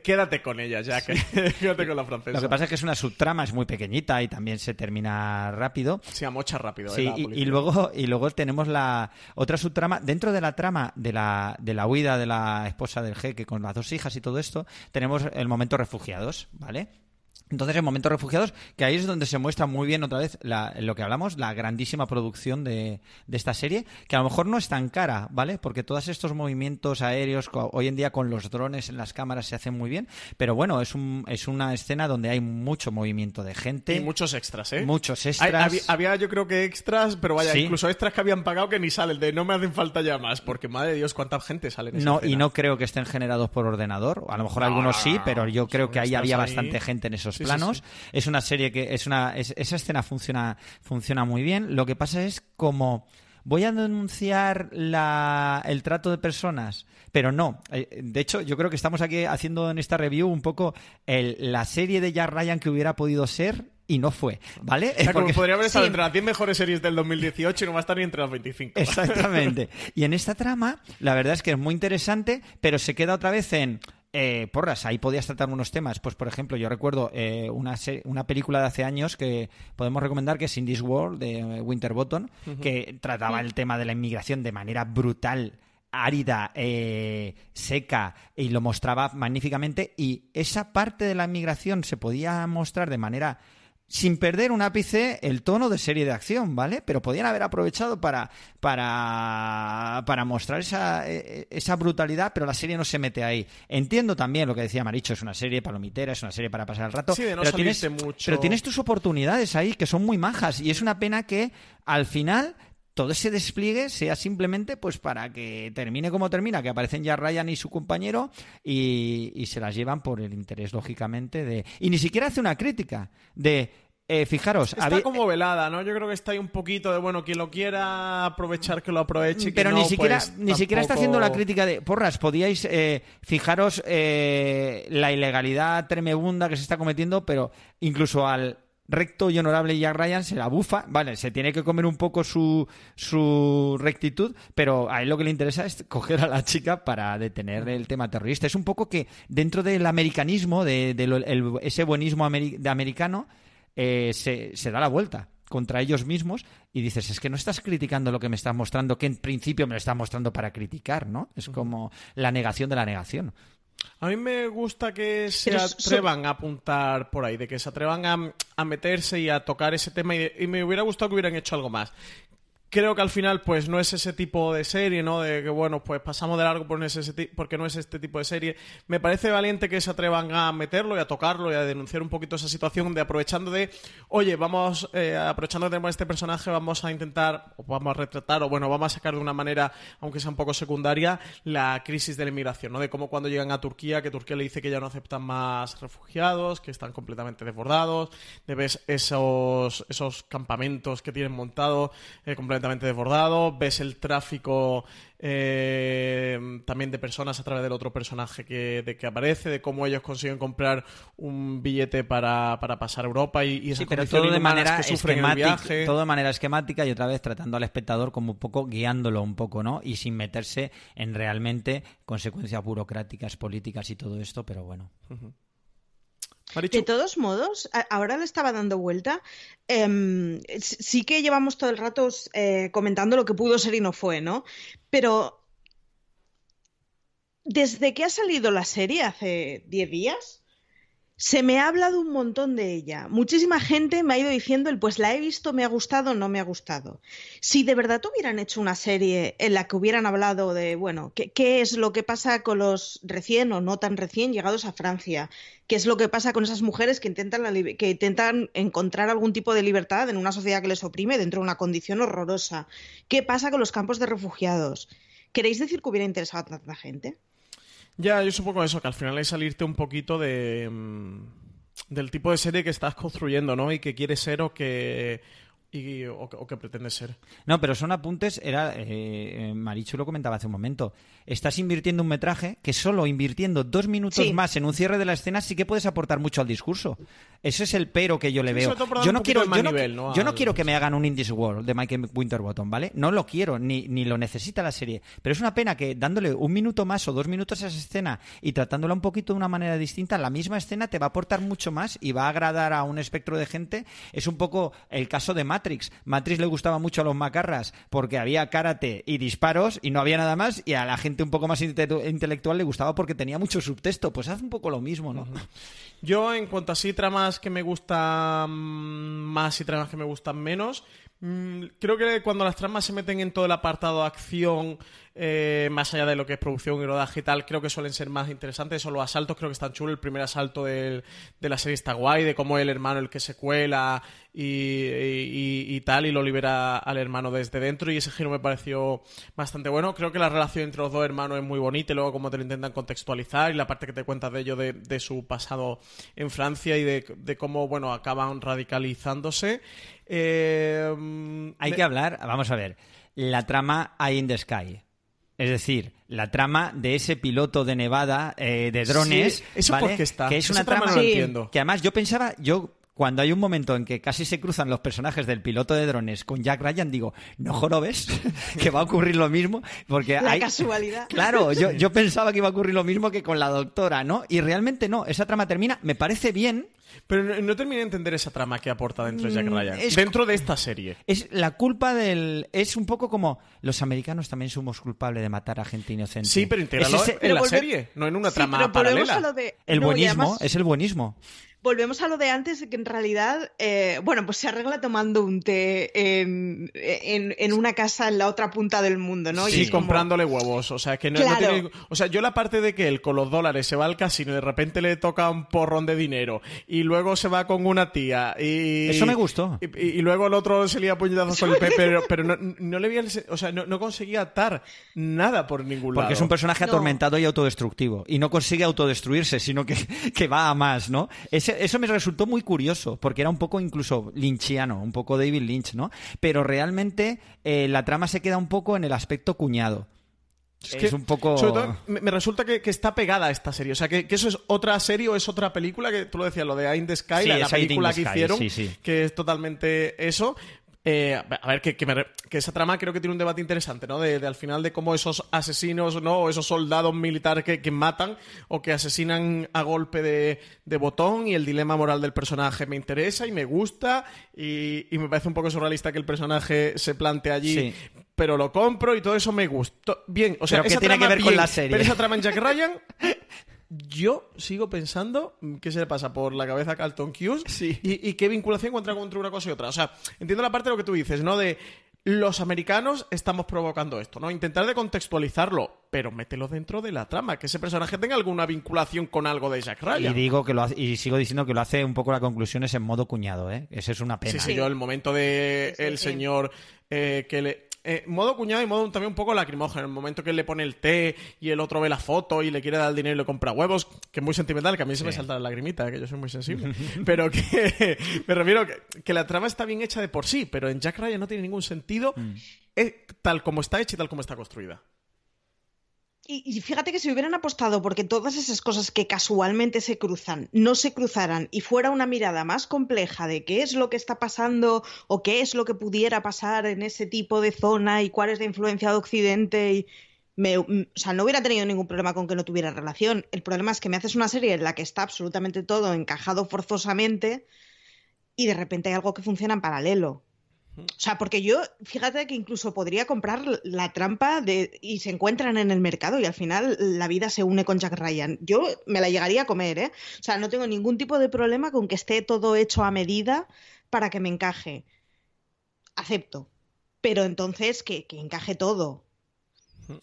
quédate con ella, Jack. quédate con la francesa. Lo que pasa es que es una subtrama, es muy pequeñita y también se termina rápido. Sí, a mocha rápido. Sí, y, luego, y luego tenemos la otra subtrama. Dentro de la trama de la, de la huida de la esposa del jeque con las dos hijas y todo esto, tenemos el momento refugiados, ¿vale? Entonces, en Momentos Refugiados, que ahí es donde se muestra muy bien otra vez lo que hablamos, la grandísima producción de, esta serie, que a lo mejor no es tan cara, ¿vale? Porque todos estos movimientos aéreos, hoy en día con los drones en las cámaras se hacen muy bien, pero bueno, es, un, es una escena donde hay mucho movimiento de gente. Y muchos extras, ¿eh? Muchos extras. había, yo creo que extras, pero vaya, incluso extras que habían pagado que ni salen, de no me hacen falta ya más, porque madre de Dios, cuánta gente sale en esa No, y no creo que estén generados por ordenador, a lo mejor algunos sí, pero yo creo que ahí había bastante gente en esos planos. Es una serie que es una esa escena funciona funciona muy bien. Lo que pasa es como voy a denunciar la, el trato de personas, pero no. Eh, de hecho, yo creo que estamos aquí haciendo en esta review un poco la serie de Jack Ryan que hubiera podido ser y no fue, ¿vale? Porque... podría haber estado entre las 10 mejores series del 2018 y no va a estar ni entre las 25. Exactamente. y en esta trama, la verdad es que es muy interesante, pero se queda otra vez en eh, porras, ahí podías tratar unos temas. Pues, por ejemplo, yo recuerdo eh, una, una película de hace años que podemos recomendar, que es In This World, de Winterbottom, que trataba el tema de la inmigración de manera brutal árida, eh, seca, y lo mostraba magníficamente. Y esa parte de la inmigración se podía mostrar de manera sin perder un ápice el tono de serie de acción, ¿vale? Pero podían haber aprovechado para, para, para mostrar esa, eh, esa brutalidad, pero la serie no se mete ahí. Entiendo también lo que decía Maricho, es una serie palomitera, es una serie para pasar el rato. Sí, de no pero, tienes, mucho. pero tienes tus oportunidades ahí, que son muy majas, y es una pena que al final todo ese despliegue sea simplemente pues para que termine como termina, que aparecen ya Ryan y su compañero y, y se las llevan por el interés, lógicamente, de... Y ni siquiera hace una crítica de... eh, fijaros, Está había- como velada, ¿no? Yo creo que está ahí un poquito de, bueno, quien lo quiera aprovechar, que lo aproveche. que pero no, ni siquiera pues, ni siquiera está haciendo la crítica de porras podíais eh, fijaros eh, la ilegalidad tremebunda que se está cometiendo pero incluso al recto y honorable Jack Ryan se la bufa vale se tiene que comer un poco su su rectitud pero a él lo que le interesa es coger a la chica para detener el tema terrorista es un poco que dentro del americanismo de, de lo- el- ese buenismo ameri- de americano eh, se, se da la vuelta contra ellos mismos y dices, es que no estás criticando lo que me estás mostrando, que en principio me lo estás mostrando para criticar, ¿no? Es como la negación de la negación. A mí me gusta que se Pero so- atrevan a apuntar por ahí, de que se atrevan a, a meterse y a tocar ese tema. Y, y me hubiera gustado que hubieran hecho algo más. Creo que al final, pues no es ese tipo de serie, ¿no? De que, bueno, pues pasamos de largo por porque no es este tipo de serie. Me parece valiente que se atrevan a meterlo y a tocarlo y a denunciar un poquito esa situación de aprovechando de, oye, vamos, eh, aprovechando que tenemos este personaje, vamos a intentar, o vamos a retratar, o bueno, vamos a sacar de una manera, aunque sea un poco secundaria, la crisis de la inmigración, ¿no? De cómo cuando llegan a Turquía, que Turquía le dice que ya no aceptan más refugiados, que están completamente desbordados, de ves esos, esos campamentos que tienen montados eh, completamente desbordados, ves el tráfico eh, también de personas a través del otro personaje que, de que aparece, de cómo ellos consiguen comprar un billete para, para pasar a Europa y, y esas Sí, pero condiciones todo de manera que sufren en el esquemática, viaje. todo de manera esquemática y otra vez tratando al espectador como un poco guiándolo un poco, ¿no? Y sin meterse en realmente consecuencias burocráticas, políticas y todo esto, pero bueno. De todos modos, ahora le estaba dando vuelta. em, sí que llevamos todo el rato eh, comentando lo que pudo ser y no fue, ¿no? Pero desde que ha salido la serie hace 10 días, se me ha hablado un montón de ella. Muchísima gente me ha ido diciendo el pues la he visto, me ha gustado, no me ha gustado. Si de verdad hubieran hecho una serie en la que hubieran hablado de, bueno, qué, es lo que pasa con los recién o no tan recién llegados a Francia, qué es lo que pasa con esas mujeres que intentan, que intentan encontrar algún tipo de libertad en una sociedad que les oprime dentro de una condición horrorosa, qué pasa con los campos de refugiados. ¿Queréis decir que hubiera interesado a tanta gente? Ya, yo supongo eso, que al final es salirte un poquito de mm, del tipo de serie que estás construyendo, ¿no? Y que quieres ser o que y- o, o que pretendes ser. No, pero son apuntes, era eh, eh, Marichu lo comentaba hace un momento. Estás invirtiendo un metraje que solo invirtiendo dos minutos Sí. más en un cierre de la escena sí que puedes aportar mucho al discurso. Ese es el pero que yo le Sí, veo. Yo no quiero, yo no, nivel, ¿no? yo no al- quiero que me hagan un Indies World de Michael Winterbottom, ¿vale? No lo quiero, ni, ni lo necesita la serie. Pero es una pena que dándole un minuto más o dos minutos a esa escena y tratándola un poquito de una manera distinta, la misma escena te va a aportar mucho más y va a agradar a un espectro de gente. Es un poco el caso de Matrix. Le gustaba mucho a los macarras porque había karate y disparos y no había nada más y a la gente un poco más inte- intelectual le gustaba porque tenía mucho subtexto. Pues haz un poco lo mismo, ¿no? Yo, en cuanto a sí tramas que me gustan más y tramas que me gustan menos, creo que cuando las tramas se meten en todo el apartado de acción, eh, más allá de lo que es producción y rodaje y tal, creo que suelen ser más interesantes. Eso, los asaltos creo que están chulos. El primer asalto de la serie está guay, de cómo el hermano el que se cuela y, tal, y lo libera al hermano desde dentro. Y ese giro me pareció bastante bueno. Creo que la relación entre los dos hermanos es muy bonita y luego cómo te lo intentan contextualizar y la parte que te cuentas de ello, de, de su pasado en Francia y de, de cómo, bueno, acaban radicalizándose. Eh, Hay que hablar, vamos a ver, la trama Eye in the Sky. Es decir, la trama de ese piloto de Nevada eh, de drones. Sí, ¿eso ¿vale? por qué está? Que es Esa una trama trama no Sí. entiendo. que además yo pensaba, yo cuando hay un momento en que casi se cruzan los personajes del piloto de drones con Jack Ryan, digo, no jorobes, que va a ocurrir lo mismo, porque La hay... casualidad. Claro, yo, yo pensaba que iba a ocurrir lo mismo que con la doctora, ¿no? Y realmente no, esa trama termina, me parece bien, Pero no, no terminé de entender esa trama que aporta dentro de Jack Mm, Ryan. es- Dentro de esta serie. Es la culpa del. Es un poco como. Los americanos también somos culpables de matar a gente inocente. Sí, pero Es ese- en Pero la volve- serie, no en una Sí, trama pero paralela. a lo de- el no, buenismo, además- es el buenismo. Volvemos a lo de antes, que en realidad, eh, bueno, pues se arregla tomando un té en, en, una casa en la otra punta del mundo, ¿no? Sí, y comprándole huevos. O sea, que no, tiene... O sea, yo la parte de que él con los dólares se va al casino y de repente le toca un porrón de dinero y luego se va con una tía y... Eso me gustó. Y, luego el otro se lía puñetazos con el Pepe, pero, pero no, no, le había... O sea, no, conseguía atar nada por ningún lado. Porque es un personaje atormentado y autodestructivo. Y no consigue autodestruirse, sino que, que va a más, ¿no? Ese, eso me resultó muy curioso, porque era un poco incluso lynchiano, un poco David Lynch, ¿no? Pero realmente eh, la trama se queda un poco en el aspecto cuñado. Es, que, es un poco. Sobre todo, me, resulta que, está pegada a esta serie. O sea, que, eso es otra serie o es otra película, que tú lo decías, lo de in the Sky, la, película que hicieron, que es totalmente eso. Eh, a ver, que, que, esa trama creo que tiene un debate interesante, ¿no? De, al final de cómo esos asesinos, ¿no? O esos soldados militares que, matan o que asesinan a golpe de, botón y el dilema moral del personaje me interesa y me gusta y, me parece un poco surrealista que el personaje se plante allí. Pero lo compro y todo eso me gustó. Bien, o sea, ¿Pero tiene que ver con la serie? Pero esa trama en Jack Ryan yo sigo pensando qué se le pasa por la cabeza a Carlton Hughes y, qué vinculación encuentra entre una cosa y otra. O sea, entiendo la parte de lo que tú dices, ¿no? De los americanos estamos provocando esto, ¿no? Intentar de contextualizarlo, pero mételo dentro de la trama, que ese personaje tenga alguna vinculación con algo de Jack Ryan. Y digo que lo y sigo diciendo que lo hace un poco la conclusión es en modo cuñado, ¿eh? Esa es una pena. Sí, sí, yo el momento de el señor eh, que le eh, modo cuñado y modo también un poco lacrimógeno. En el momento que él le pone el té y el otro ve la foto y le quiere dar el dinero y le compra huevos, que es muy sentimental, que a mí se me salta la lagrimita, que yo soy muy sensible. pero que me refiero que, la trama está bien hecha de por sí, pero en Jack Ryan no tiene ningún sentido mm. tal como está hecha y tal como está construida. Y, fíjate que si hubieran apostado porque todas esas cosas que casualmente se cruzan no se cruzaran y fuera una mirada más compleja de qué es lo que está pasando o qué es lo que pudiera pasar en ese tipo de zona y cuál es la influencia de Occidente y me, o sea, no hubiera tenido ningún problema con que no tuviera relación. El problema es que me haces una serie en la que está absolutamente todo encajado forzosamente y de repente hay algo que funciona en paralelo. O sea, porque yo, fíjate que incluso podría comprar la trampa de, y se encuentran en el mercado y al final la vida se une con Jack Ryan. Yo me la llegaría a comer, ¿eh? O sea, no tengo ningún tipo de problema con que esté todo hecho a medida para que me encaje. Acepto. Pero entonces que, que encaje todo.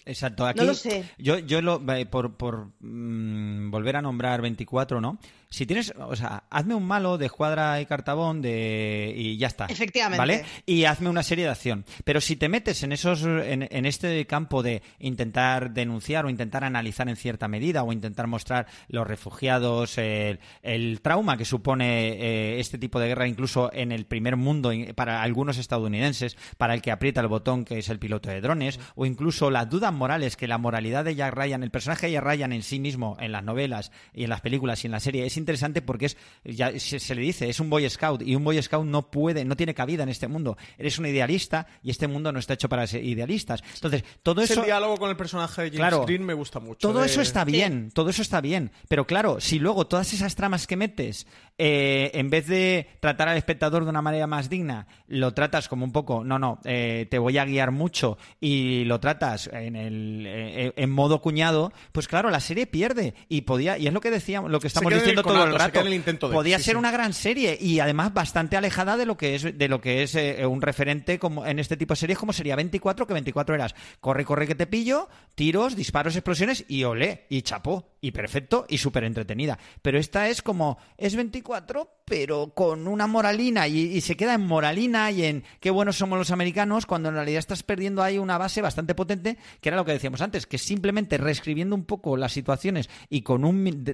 Exacto. Aquí, no lo sé. Yo, yo lo, eh, por, por mm, volver a nombrar 24, ¿no? Si tienes, o sea, hazme un malo de Escuadra y Cartabón de, y ya está. Efectivamente. ¿Vale? Y hazme una serie de acción. Pero si te metes en esos, en, en este campo de intentar denunciar o intentar analizar en cierta medida o intentar mostrar los refugiados, el, el trauma que supone eh, este tipo de guerra, incluso en el primer mundo, para algunos estadounidenses, para el que aprieta el botón, que es el piloto de drones, o incluso las dudas morales, que la moralidad de Jack Ryan, el personaje de Jack Ryan en sí mismo, en las novelas y en las películas y en la serie, es interesante porque es ya se, le dice, es un Boy Scout y un Boy Scout no puede, no tiene cabida en este mundo. Eres un idealista y este mundo no está hecho para ser idealistas. Entonces, todo eso el diálogo con el personaje de James Green me gusta mucho. Todo eso está bien, todo eso está bien, pero claro, si luego todas esas tramas que metes eh, en vez de tratar al espectador de una manera más digna, lo tratas como un poco, no, no, eh, te voy a guiar mucho y lo tratas en el eh, en modo cuñado, pues claro, la serie pierde y podía y es lo que decíamos, lo que estamos diciendo todo el rato. podía ser una gran serie y además bastante alejada de lo que es de lo que es un referente como en este tipo de series como sería 24, que 24 eras. Corre, corre que te pillo, tiros, disparos, explosiones y olé y chapó y perfecto y súper entretenida. Pero esta es como es 24 pero con una moralina y, se queda en moralina y en qué buenos somos los americanos, cuando en realidad estás perdiendo ahí una base bastante potente, que era lo que decíamos antes, que simplemente reescribiendo un poco las situaciones y con un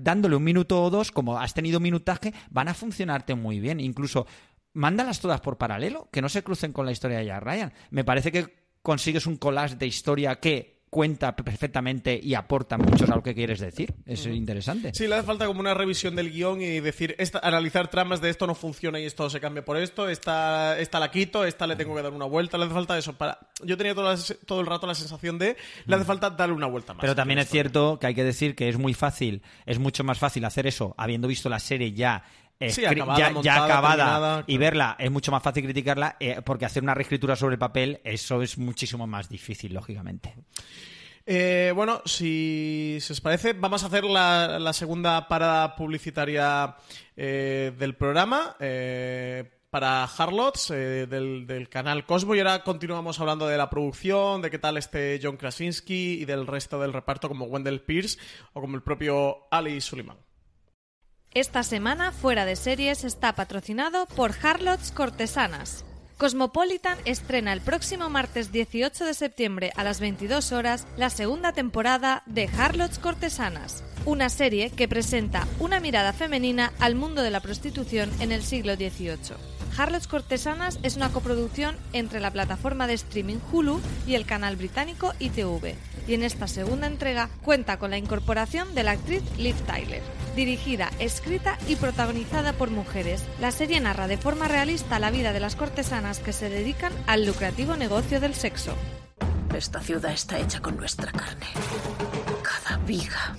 dándole un minuto o dos, como has tenido minutaje, van a funcionarte muy bien. Incluso mándalas todas por paralelo, que no se crucen con la historia de Jack Ryan. Me parece que consigues un collage de historia que cuenta perfectamente y aporta mucho a lo que quieres decir. Es interesante. Sí, le hace falta como una revisión del guion y decir, esta, analizar tramas de esto no funciona y esto se cambia por esto, esta, esta la quito, esta le tengo que dar una vuelta, le hace falta eso. Para... Yo tenía todo, todo el rato la sensación de, le hace mm. falta darle una vuelta más. Pero también es cierto que hay que decir que es muy fácil, es mucho más fácil hacer eso habiendo visto la serie ya ya, acabada y verla es mucho más fácil criticarla eh, porque hacer una reescritura sobre el papel eso es muchísimo más difícil lógicamente Eh, bueno, si, os parece, vamos a hacer la, segunda parada publicitaria eh, del programa. Eh, para Harlots del, canal Cosmo y ahora continuamos hablando de la producción, de qué tal este John Krasinski y del resto del reparto como Wendell Pierce o como el propio Ali Suleiman. Esta semana Fuera de Series está patrocinado por Harlots Cortesanas. Cosmopolitan estrena el próximo martes 18 de septiembre a las 22 horas la segunda temporada de Harlots Cortesanas, una serie que presenta una mirada femenina al mundo de la prostitución en el siglo XVIII. Harlots Cortesanas es una coproducción entre la plataforma de streaming Hulu y el canal británico ITV, y en esta segunda entrega cuenta con la incorporación de la actriz Liv Tyler. Dirigida, escrita y protagonizada por mujeres, la serie narra de forma realista la vida de las cortesanas que se dedican al lucrativo negocio del sexo. Esta ciudad está hecha con nuestra carne. Cada viga,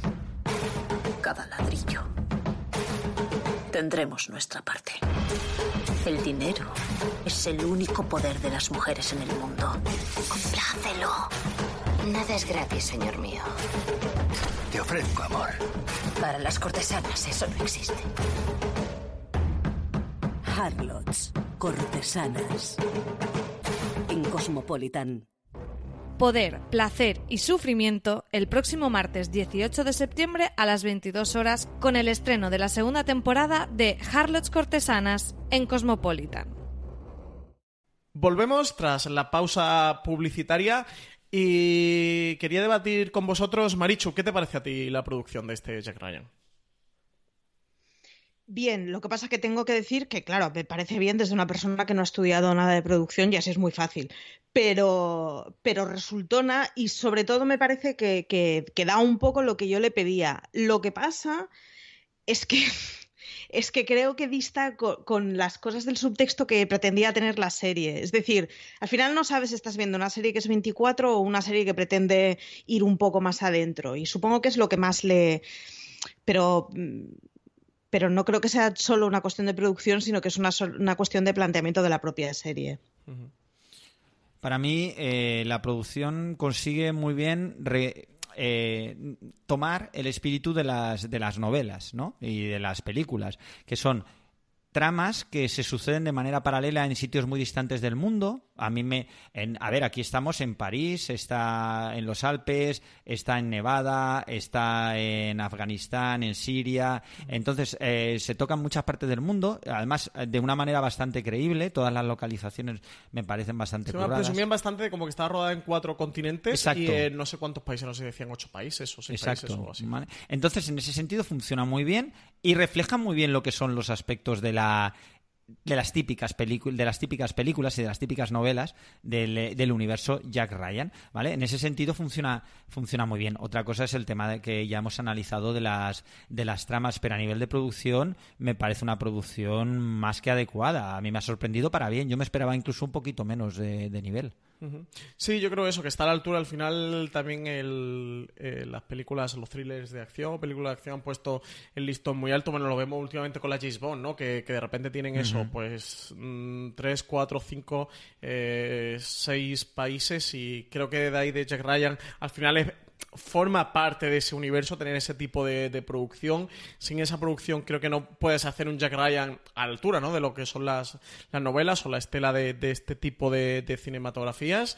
cada ladrillo. Tendremos nuestra parte. El dinero es el único poder de las mujeres en el mundo. Complácelo. Nada es gratis, señor mío. Te ofrezco amor. Para las cortesanas eso no existe. Harlots, cortesanas. En Cosmopolitan. Poder, Placer y Sufrimiento el próximo martes 18 de septiembre a las 22 horas con el estreno de la segunda temporada de Harlots Cortesanas en Cosmopolitan. Volvemos tras la pausa publicitaria y quería debatir con vosotros, Marichu, ¿qué te parece a ti la producción de este Jack Ryan? Bien, lo que pasa es que tengo que decir que, claro, me parece bien desde una persona que no ha estudiado nada de producción y así es muy fácil, pero, pero resultona y sobre todo me parece que, que, da un poco lo que yo le pedía. Lo que pasa es que es que creo que dista con, las cosas del subtexto que pretendía tener la serie. Es decir, al final no sabes si estás viendo una serie que es 24 o una serie que pretende ir un poco más adentro. Y supongo que es lo que más le... Pero mm, pero no creo que sea solo una cuestión de producción, sino que es una, una cuestión de planteamiento de la propia serie. Para mí, eh, la producción consigue muy bien eh, tomar el espíritu de las, de las novelas ¿no? y de las películas, que son tramas que se suceden de manera paralela en sitios muy distantes del mundo. A mí me. En, a ver, aquí estamos en París, está en los Alpes, está en Nevada, está en Afganistán, en Siria. Entonces, eh, se tocan muchas partes del mundo, además de una manera bastante creíble. Todas las localizaciones me parecen bastante Se me presumían bastante como que estaba rodada en cuatro continentes y en no sé cuántos países, no sé, decían ocho países o seis países o así. Entonces, en ese sentido funciona muy bien y refleja muy bien lo que son los aspectos de la de las típicas de las típicas películas y de las típicas novelas del, universo Jack Ryan, ¿vale? En ese sentido funciona funciona muy bien. Otra cosa es el tema de que ya hemos analizado de las de las tramas, pero a nivel de producción me parece una producción más que adecuada. A mí me ha sorprendido para bien. Yo me esperaba incluso un poquito menos de nivel. Sí, yo creo eso, que está a la altura al final también el, eh, las películas, los thrillers de acción, películas de acción han puesto el listón muy alto. Bueno, lo vemos últimamente con la James Bond, ¿no? Que, de repente tienen eso, pues mm, tres, cuatro, cinco, eh, seis países y creo que de ahí de Jack Ryan al final es forma parte de ese universo tener ese tipo de, producción. Sin esa producción creo que no puedes hacer un Jack Ryan a la altura ¿no? de lo que son las, las novelas o la estela de, este tipo de, cinematografías.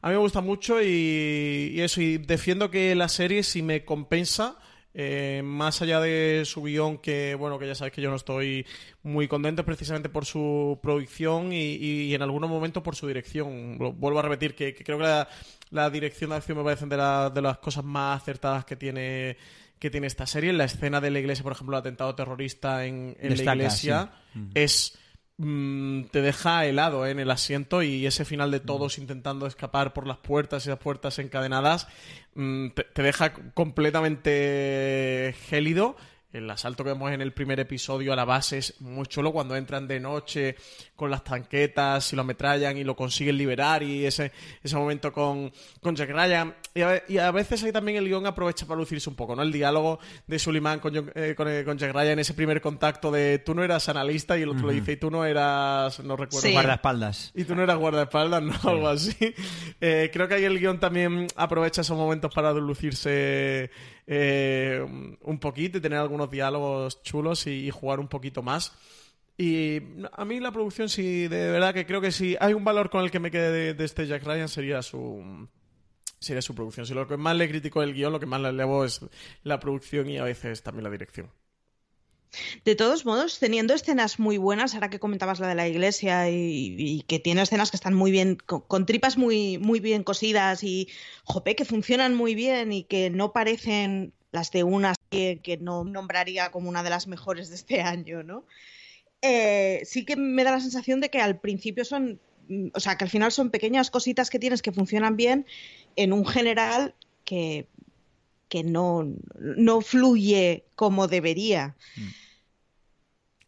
A mí me gusta mucho y, eso, y defiendo que la serie si me compensa eh, más allá de su guion, que bueno, que ya sabes que yo no estoy muy contento precisamente por su producción y, en algunos momentos por su dirección. Vuelvo a repetir que, creo que la, dirección de acción me parece de, de las cosas más acertadas que tiene que tiene esta serie. La escena de la iglesia, por ejemplo, el atentado terrorista en, la iglesia, es Mm, te deja helado ¿eh? en el asiento y ese final de todos mm. intentando escapar por las puertas y las puertas encadenadas mm, te, deja completamente gélido el asalto que vemos en el primer episodio a la base es muy chulo cuando entran de noche con las tanquetas y lo ametrallan y lo consiguen liberar y ese, ese momento con, con Jack Ryan. Y a, veces ahí también el guion aprovecha para lucirse un poco, ¿no? El diálogo de Suleiman con, eh, eh, con, Jack Ryan, ese primer contacto de tú no eras analista y el otro le dice y tú no eras, no recuerdo. Guardaespaldas. Y tú no eras guardaespaldas, ¿no? Algo así. Eh, creo que ahí el guion también aprovecha esos momentos para lucirse eh, un poquito y tener algunos diálogos chulos y, jugar un poquito más. Y a mí la producción sí, de verdad que creo que si hay un valor con el que me quede de, este Jack Ryan sería su sería su producción. Si lo que más le critico el guion, lo que más le elevo es la producción y a veces también la dirección. De todos modos, teniendo escenas muy buenas, ahora que comentabas la de la iglesia y, que tiene escenas que están muy bien, con, tripas muy, muy bien cosidas y, jope, que funcionan muy bien y que no parecen las de una que, no nombraría como una de las mejores de este año, ¿no? Eh, sí que me da la sensación de que al principio son, mm, o sea, que al final son pequeñas cositas que tienes que funcionan bien en un general que que no, no fluye como debería. Mm.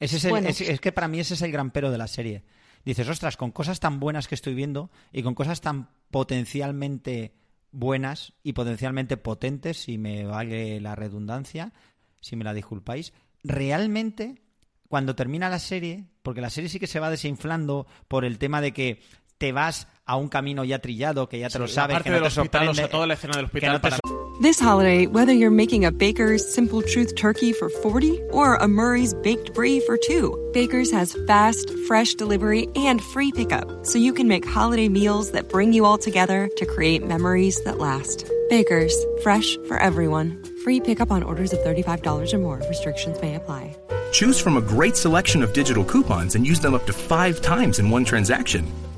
es, que para mí ese es el gran pero de la serie. Dices, ostras, con cosas tan buenas que estoy viendo y con cosas tan potencialmente buenas y potencialmente potentes, si me vale la redundancia, si me la disculpáis, realmente cuando termina la serie, porque la serie sí que se va desinflando por el tema de que te vas a un camino ya trillado, que ya te lo sabes, que no te sorprende, toda la escena del hospital para... This holiday, whether you're making a Baker's Simple Truth turkey for 40 or a Murray's Baked Brie for 2, Baker's has fast, fresh delivery and free pickup, so you can make holiday meals that bring you all together to create memories that last. Baker's, fresh for everyone. Free pickup on orders of $35 or more. Restrictions may apply. Choose from a great selection of digital coupons and use them up to five times in one transaction.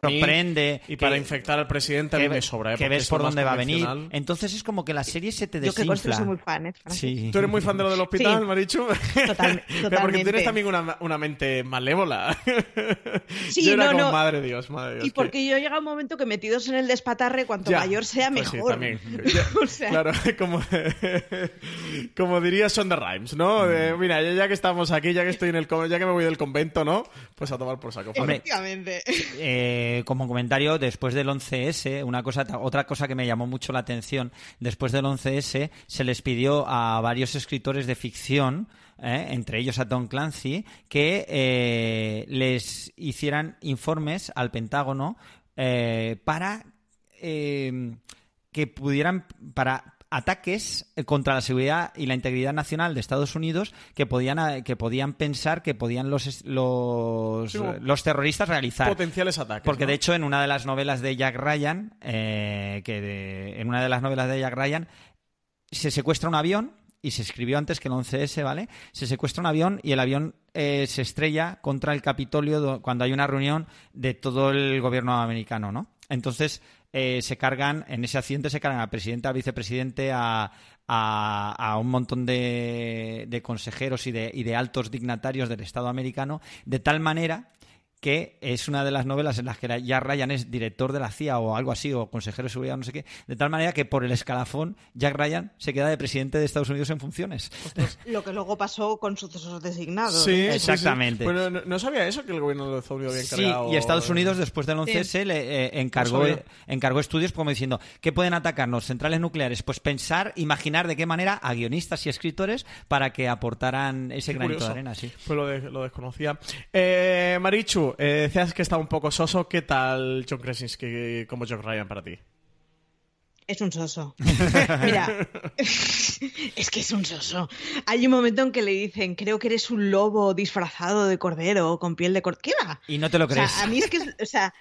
sorprende. Y, para infectar al presidente a mí me sobra. ¿eh? Que ves por dónde va a venir. Entonces es como que la serie se te desinfla. Yo que soy muy fan, ¿eh? Sí. ¿Tú eres muy fan de lo del hospital, Marichu? Total, Pero porque tienes también una, una mente malévola. Sí, yo era no, como, madre Dios, madre Dios. Y porque yo llega un momento que metidos en el despatarre, cuanto mayor sea, pues mejor. Sí, también. Claro, como, como diría Sonda Rhimes, ¿no? mira, ya, que estamos aquí, ya que estoy en el ya que me voy del convento, ¿no? Pues a tomar por saco. Efectivamente. Eh, como comentario después del 11S, una cosa, otra cosa que me llamó mucho la atención, después del 11S se les pidió a varios escritores de ficción, eh, entre ellos a Tom Clancy, que eh, les hicieran informes al Pentágono eh, para que pudieran, para ataques contra la seguridad y la integridad nacional de Estados Unidos que podían, eh, que podían pensar que podían los, los, los terroristas realizar. Potenciales ataques. Porque de hecho en una de las novelas de Jack Ryan, eh, que en una de las novelas de Jack Ryan, se secuestra un avión y se escribió antes que el 11S, ¿vale? Se secuestra un avión y el avión eh, se estrella contra el Capitolio cuando hay una reunión de todo el gobierno americano, ¿no? Entonces, eh, se cargan, en ese accidente se cargan al presidente, al vicepresidente, a, a, un montón de, de consejeros y de, y de altos dignatarios del Estado americano, de tal manera que es una de las novelas en las que ya Ryan es director de la CIA o algo así, o consejero de seguridad, no sé qué, de tal manera que por el escalafón Jack Ryan se queda de presidente de Estados Unidos en funciones. Lo que luego pasó con sucesos designados. Sí, exactamente. Bueno, no, sabía eso, que el gobierno de Estados Unidos había encargado... Sí, y Estados Unidos después del 11S le eh, encargó, encargó estudios como diciendo, ¿qué pueden atacarnos? Centrales nucleares. Pues pensar, imaginar de qué manera a guionistas y escritores para que aportaran ese granito de arena. Sí. Pues lo, lo desconocía. Eh, Marichu, eh, decías que estaba un poco soso. ¿Qué tal John Krasinski como John Ryan para ti? Es un soso. Mira, es que es un soso. Hay un momento en que le dicen, creo que eres un lobo disfrazado de cordero con piel de cordero. ¿Qué va? Y no te lo crees. O sea, a mí es que, o sea,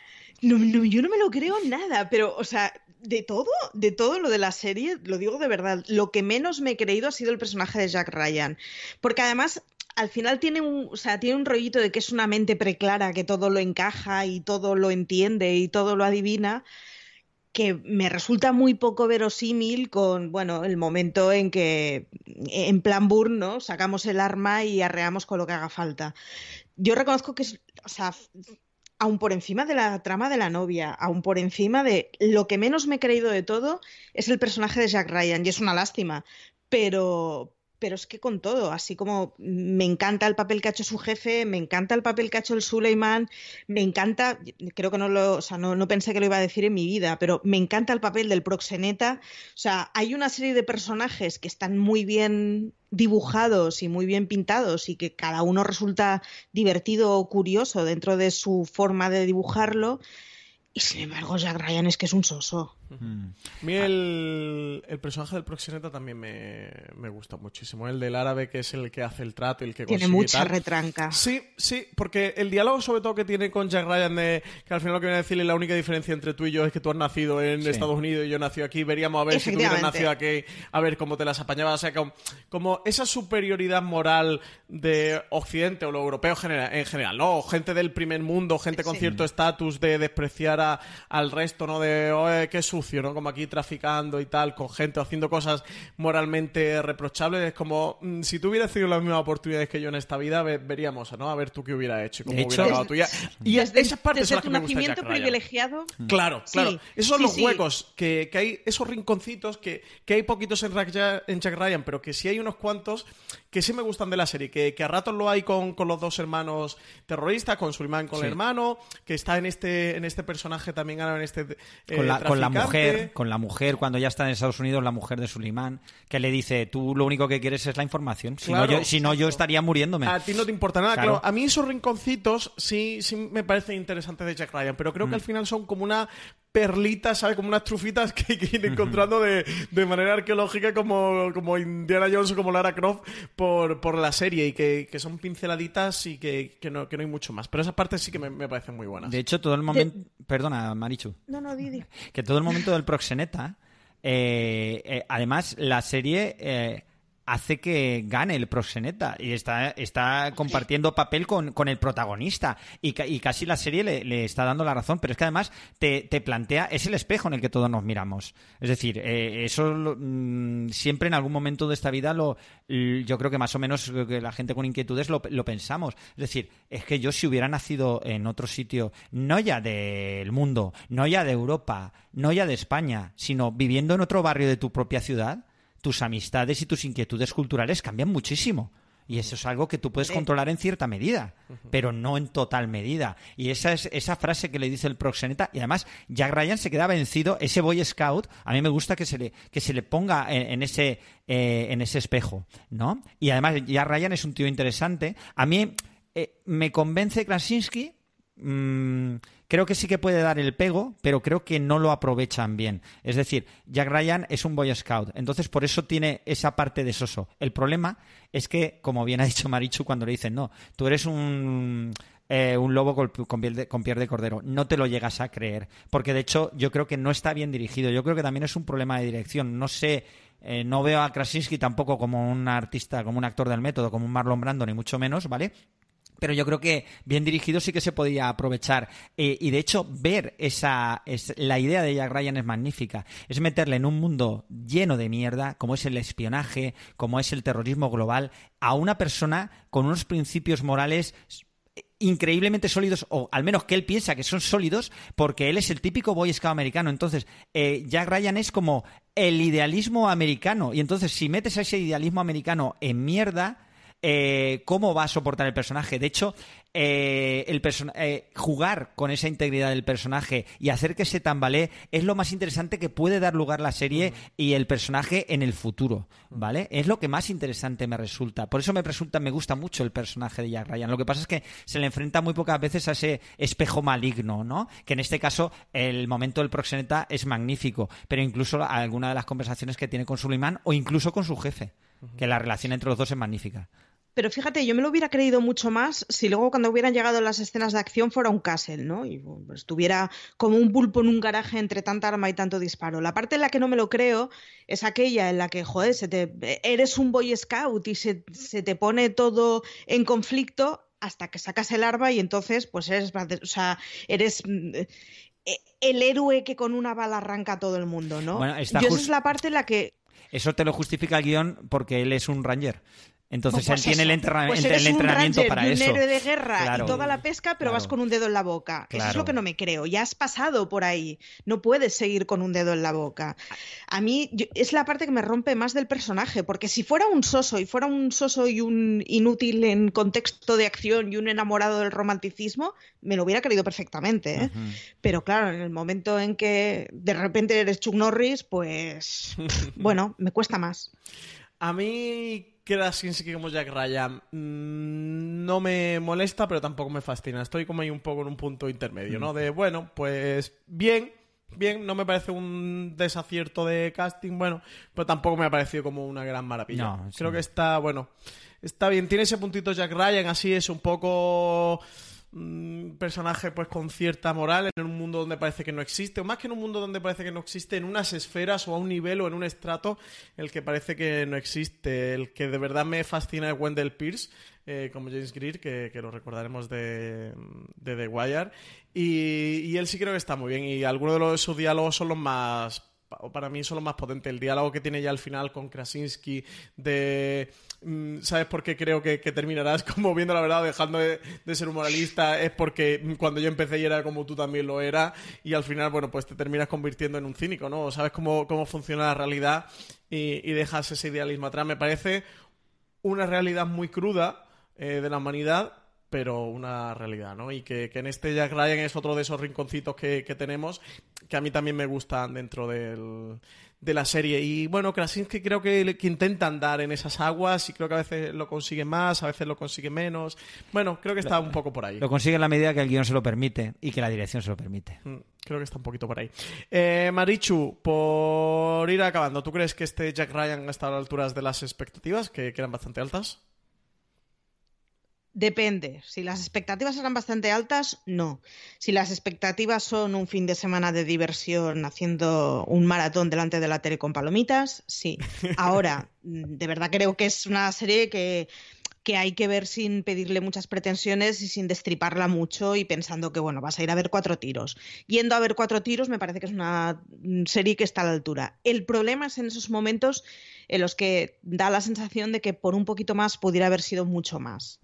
no, no, yo no me lo creo nada, pero, o sea, de todo, de todo lo de la serie, lo digo de verdad, lo que menos me he creído ha sido el personaje de Jack Ryan. Porque además al final tiene un, o sea, tiene un rollito de que es una mente preclara, que todo lo encaja y todo lo entiende y todo lo adivina, que me resulta muy poco verosímil con, bueno, el momento en que, en plan Burn, ¿no? Sacamos el arma y arreamos con lo que haga falta. Yo reconozco que es, o sea, aún por encima de la trama de la novia, aún por encima de lo que menos me he creído de todo es el personaje de Jack Ryan y es una lástima, pero pero es que con todo, así como me encanta el papel que ha hecho su jefe, me encanta el papel que ha hecho el Suleiman, me encanta, creo que no lo, o sea, no, no, pensé que lo iba a decir en mi vida, pero me encanta el papel del proxeneta. O sea, hay una serie de personajes que están muy bien dibujados y muy bien pintados y que cada uno resulta divertido o curioso dentro de su forma de dibujarlo. Y sin embargo, Jack Ryan es que es un soso. A mí el, el, personaje del proxeneta también me, me, gusta muchísimo. El del árabe, que es el que hace el trato y el que Tiene mucha retranca. Sí, sí, porque el diálogo, sobre todo, que tiene con Jack Ryan, de que al final lo que viene a decirle la única diferencia entre tú y yo es que tú has nacido en sí. Estados Unidos y yo nací aquí. Veríamos a ver si tú hubieras nacido aquí, a ver cómo te las apañabas. O sea, como, como esa superioridad moral de Occidente o lo europeo general, en general, ¿no? O gente del primer mundo, gente con sí. cierto estatus de despreciar a, al resto, ¿no? De, oye, qué sucio, ¿no? Como aquí traficando y tal, con gente haciendo cosas moralmente reprochables. Es como, mmm, si tú hubieras tenido las mismas oportunidades que yo en esta vida, ve, veríamos, ¿no? A ver tú qué hubiera hecho, cómo hecho, hubiera acabado tuya. Y desde, esas partes desde son las tu que nacimiento privilegiado. Claro, claro. Sí, Esos son sí, los sí. huecos, que, que hay esos rinconcitos que, que hay poquitos en, Jack- en Jack Ryan, pero que sí hay unos cuantos que sí me gustan de la serie, que, que a ratos lo hay con, con los dos hermanos terroristas, con Suleiman con Sí. el hermano, que está en este, en este personaje también ahora en este eh, con la, con la. Mujer, con la mujer cuando ya está en Estados Unidos, la mujer de Sulimán, que le dice, tú lo único que quieres es la información. Si, Claro, no, yo, si no, yo estaría muriéndome. A ti no te importa nada, Claro. claro. A mí esos rinconcitos sí, sí me parecen interesantes de Jack Ryan, pero creo que Mm. al final son como una perlita, ¿sabes? Como unas trufitas que hay que ir encontrando de, de manera arqueológica como, como Indiana Jones o como Lara Croft por, por la serie y que, que son pinceladitas y que, que, no, que no hay mucho más. Pero esas partes sí que me, me parecen muy buenas. De hecho, todo el momento... Perdona, Marichu. No, no, Didi. que todo el momento del proxeneta, eh, eh, además la serie eh, hace que gane el proxeneta y está, está compartiendo papel con, con el protagonista y, ca- y casi la serie le, le está dando la razón, pero es que además te, te plantea, es el espejo en el que todos nos miramos. Es decir, eh, eso lo- mm, siempre en algún momento de esta vida lo yo creo que más o menos que la gente con inquietudes lo, lo pensamos. Es decir, es que yo si hubiera nacido en otro sitio, no ya del mundo, no ya de Europa, no ya de España, sino viviendo en otro barrio de tu propia ciudad, tus amistades y tus inquietudes culturales cambian muchísimo. Y eso es algo que tú puedes controlar en cierta medida, pero no en total medida. Y esa es esa frase que le dice el proxeneta. Y además, Jack Ryan se queda vencido. Ese Boy Scout, a mí me gusta que se le, que se le ponga en, en ese, eh, en ese espejo, ¿no? Y además, Jack Ryan es un tío interesante. A mí eh, me convence Krasinski. Mm, creo que sí que puede dar el pego, pero creo que no lo aprovechan bien. Es decir, Jack Ryan es un Boy Scout, entonces por eso tiene esa parte de soso. El problema es que, como bien ha dicho Marichu cuando le dicen, no, tú eres un, eh, un lobo con, de, con piel de cordero, no te lo llegas a creer, porque de hecho yo creo que no está bien dirigido, yo creo que también es un problema de dirección, no sé... eh, no veo a Krasinski tampoco como un artista, como un actor del método, como un Marlon Brando, ni mucho menos, ¿vale? Pero yo creo que bien dirigido sí que se podía aprovechar. Eh, y de hecho, ver esa. Es, la idea de Jack Ryan es magnífica. Es meterle en un mundo lleno de mierda, como es el espionaje, como es el terrorismo global, a una persona con unos principios morales increíblemente sólidos, o al menos que él piensa que son sólidos, porque él es el típico Boy Scout americano. Entonces, eh, Jack Ryan es como el idealismo americano. Y entonces, si metes a ese idealismo americano en mierda, eh, cómo va a soportar el personaje. De hecho, eh, el eh, jugar con esa integridad del personaje y hacer que se tambalee es lo más interesante que puede dar lugar la serie y el personaje en el futuro, ¿vale? Es lo que más interesante me resulta. Por eso me resulta, me gusta mucho el personaje de Jack Ryan. Lo que pasa es que se le enfrenta muy pocas veces a ese espejo maligno, ¿no? Que en este caso el momento del proxeneta es magnífico, pero incluso alguna de las conversaciones que tiene con Suleiman o incluso con su jefe, que la relación entre los dos es magnífica. Pero fíjate, yo me lo hubiera creído mucho más si luego cuando hubieran llegado las escenas de acción fuera un castle, ¿no? Y pues, estuviera como un pulpo en un garaje entre tanta arma y tanto disparo. La parte en la que no me lo creo es aquella en la que, joder, se te, eres un boy scout y se, se te pone todo en conflicto hasta que sacas el arma y entonces pues eres, o sea, eres eh, el héroe que con una bala arranca a todo el mundo, ¿no? Bueno, esa es la parte en la que... Eso te lo justifica el guion porque él es un ranger. Entonces pues él tiene el, pues entrenamiento para eso. un héroe de guerra y toda la pesca, pero vas con un dedo en la boca. Eso es lo que no me creo. Ya has pasado por ahí. No puedes seguir con un dedo en la boca. A mí es la parte que me rompe más del personaje, porque si fuera un soso y fuera un soso y un inútil en contexto de acción y un enamorado del romanticismo, me lo hubiera creído perfectamente. ¿eh? Pero claro, en el momento en que de repente eres Chuck Norris, pues bueno, me cuesta más. A mí Krasinski como Jack Ryan mm, no me molesta, pero tampoco me fascina. Estoy como ahí un poco en un punto intermedio, ¿no? De, bueno, pues bien, bien, no me parece un desacierto de casting, bueno, pero tampoco me ha parecido como una gran maravilla. Creo que está, bueno, está bien. Tiene ese puntito Jack Ryan, así es un poco un personaje pues con cierta moral en un mundo donde parece que no existe, o más que en un mundo donde parece que no existe, en unas esferas o a un nivel o en un estrato el que parece que no existe. El que de verdad me fascina es Wendell Pierce, eh, como James Greer, que, lo recordaremos de, de The Wire. Y, y, él sí creo que está muy bien, y algunos de sus diálogos son los más para mí son los más potentes. El diálogo que tiene ya al final con Krasinski de... Mm, ¿Sabes por qué creo que, terminarás como viendo la verdad, dejando de, ser un moralista? Es porque cuando yo empecé y era como tú también lo era y al final, bueno, pues te terminas convirtiendo en un cínico, ¿no? Sabes cómo, cómo funciona la realidad y, dejas ese idealismo atrás. Me parece una realidad muy cruda eh, de la humanidad pero una realidad, ¿no? Y que, en este Jack Ryan es otro de esos rinconcitos que, tenemos que a mí también me gustan dentro del, de la serie. Y bueno, Krasinski creo que, que intenta andar en esas aguas y creo que a veces lo consigue más, a veces lo consigue menos. Bueno, creo que está un poco por ahí. Lo consigue en la medida que el guion se lo permite y que la dirección se lo permite. Mm, creo que está un poquito por ahí. Eh, Marichu, por ir acabando, ¿tú crees que este Jack Ryan está a las alturas de las expectativas, que, que eran bastante altas? Depende. Si las expectativas eran bastante altas, no. Si las expectativas son un fin de semana de diversión haciendo un maratón delante de la tele con palomitas, sí. Ahora, de verdad creo que es una serie que, que hay que ver sin pedirle muchas pretensiones y sin destriparla mucho y pensando que, bueno, vas a ir a ver cuatro tiros. Yendo a ver cuatro tiros me parece que es una serie que está a la altura. El problema es en esos momentos en los que da la sensación de que por un poquito más pudiera haber sido mucho más.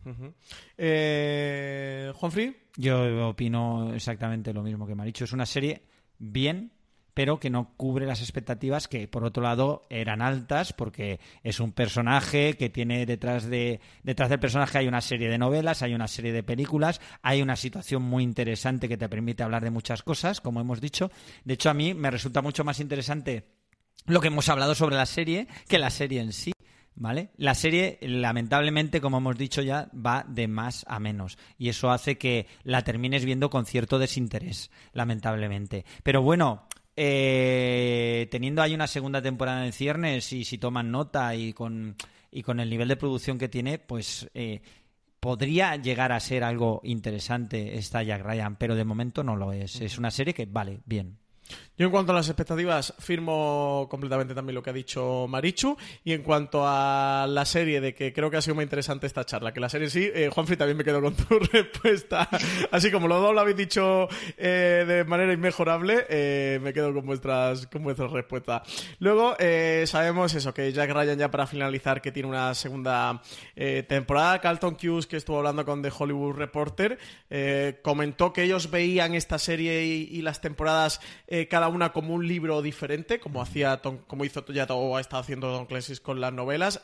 Eh, Juanfrey. Yo opino exactamente lo mismo que me ha dicho. Es una serie bien, pero que no cubre las expectativas que por otro lado eran altas porque es un personaje que tiene detrás de detrás del personaje hay una serie de novelas, hay una serie de películas, hay una situación muy interesante que te permite hablar de muchas cosas, como hemos dicho. De hecho a mí me resulta mucho más interesante lo que hemos hablado sobre la serie que la serie en sí. ¿Vale? La serie, lamentablemente, como hemos dicho ya, va de más a menos. Y eso hace que la termines viendo con cierto desinterés, lamentablemente. Pero bueno, eh, teniendo ahí una segunda temporada en ciernes y si toman nota y con, y con el nivel de producción que tiene, pues eh, podría llegar a ser algo interesante esta Jack Ryan, pero de momento no lo es. Es una serie que vale, bien. Yo en cuanto a las expectativas firmo completamente también lo que ha dicho Marichu. Y en cuanto a la serie de que creo que ha sido muy interesante esta charla, que la serie sí, eh, Juanfrey también me quedo con tu respuesta, así como los dos lo habéis dicho eh, de manera inmejorable, eh, me quedo con vuestras con vuestras respuestas. Luego eh, sabemos eso que Jack Ryan ya para finalizar que tiene una segunda temporada, Carlton Hughes que estuvo hablando con The Hollywood Reporter comentó que ellos veían esta serie y las temporadas cada una como un libro diferente, como hacía como hizo ya o ha estado haciendo Don Clancy con las novelas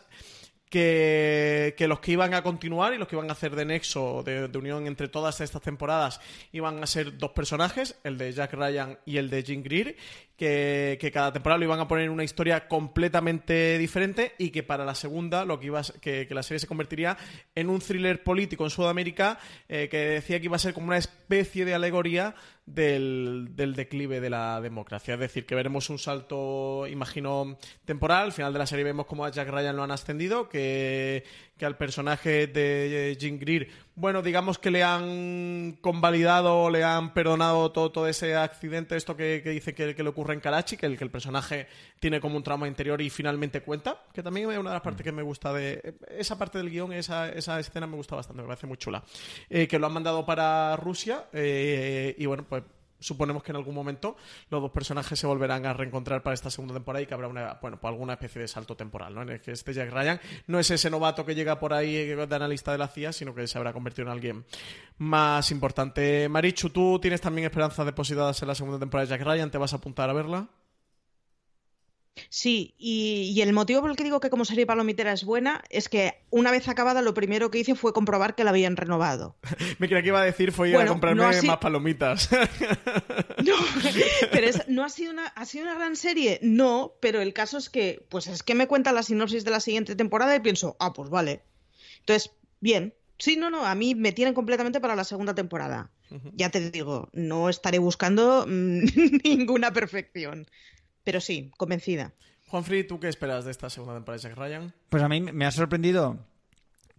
que, que, los que iban a continuar y los que iban a hacer de nexo, de, unión entre todas estas temporadas, iban a ser dos personajes, el de Jack Ryan y el de Jim Greer, que, que, cada temporada lo iban a poner una historia completamente diferente y que para la segunda lo que iba que, que, la serie se convertiría en un thriller político en Sudamérica eh, que decía que iba a ser como una especie de alegoría del, declive de la democracia. Es decir, que veremos un salto, imagino, temporal. Al final de la serie vemos cómo a Jack Ryan lo han ascendido, que, que al personaje de Jim Greer, bueno, digamos que le han convalidado, le han perdonado todo, todo ese accidente, esto que, que dice que, le ocurre en Karachi, que el, que el personaje tiene como un trauma interior y finalmente cuenta, que también es una de las partes que me gusta de... Esa parte del guion, esa, esa escena me gusta bastante, me parece muy chula. Eh, que lo han mandado para Rusia eh, y bueno, pues suponemos que en algún momento los dos personajes se volverán a reencontrar para esta segunda temporada y que habrá una, bueno, pues alguna especie de salto temporal, ¿no? En el que este Jack Ryan no es ese novato que llega por ahí de analista de la CIA, sino que se habrá convertido en alguien más importante. Marichu, ¿tú tienes también esperanzas depositadas en la segunda temporada de Jack Ryan? ¿Te vas a apuntar a verla? Sí, y, y, el motivo por el que digo que como serie palomitera es buena es que una vez acabada lo primero que hice fue comprobar que la habían renovado. Me creía que iba a decir fue ir bueno, a comprarme no más palomitas. no, pero es, no ha sido una ha sido una gran serie, no, pero el caso es que pues es que me cuenta la sinopsis de la siguiente temporada y pienso, ah, pues vale. Entonces, bien. Sí, no, no, a mí me tienen completamente para la segunda temporada. Uh -huh. Ya te digo, no estaré buscando mmm, ninguna perfección. Pero sí, convencida. Juanfrey, ¿tú qué esperas de esta segunda temporada de Jack Ryan? Pues a mí me ha sorprendido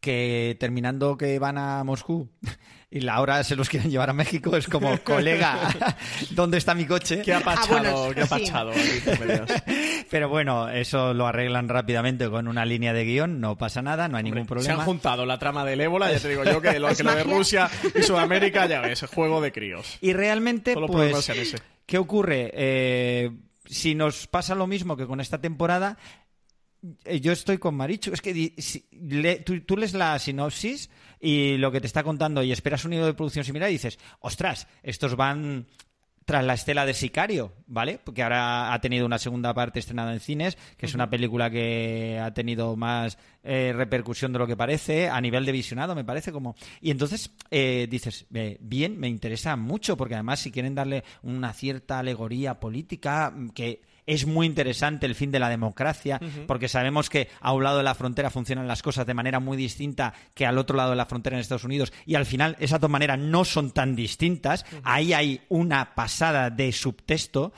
que terminando que van a Moscú y la hora se los quieren llevar a México, es como, colega, ¿dónde está mi coche? ¿Qué ha pachado? Ah, bueno, ¿Qué ha pachado? Sí. Pero bueno, eso lo arreglan rápidamente con una línea de guion, no pasa nada, no hay Hombre, ningún problema. Se han juntado la trama del ébola, ya te digo yo, que lo, que lo de Rusia y Sudamérica, ya ves, es juego de críos. Y realmente, pues, ¿qué ocurre? Eh, si nos pasa lo mismo que con esta temporada, eh, yo estoy con Marichu. Es que tú, lees la sinopsis y lo que te está contando y esperas un hilo de producción similar y dices, ostras, estos van tras la estela de Sicario, ¿vale? Porque ahora ha tenido una segunda parte estrenada en cines, que es una película que ha tenido más eh, repercusión de lo que parece, a nivel de visionado, me parece como... Y entonces eh, dices, eh, bien, me interesa mucho, porque además si quieren darle una cierta alegoría política que es muy interesante el fin de la democracia, uh -huh. porque sabemos que a un lado de la frontera funcionan las cosas de manera muy distinta que al otro lado de la frontera en Estados Unidos, y al final esas dos maneras no son tan distintas. Uh -huh. Ahí hay una pasada de subtexto.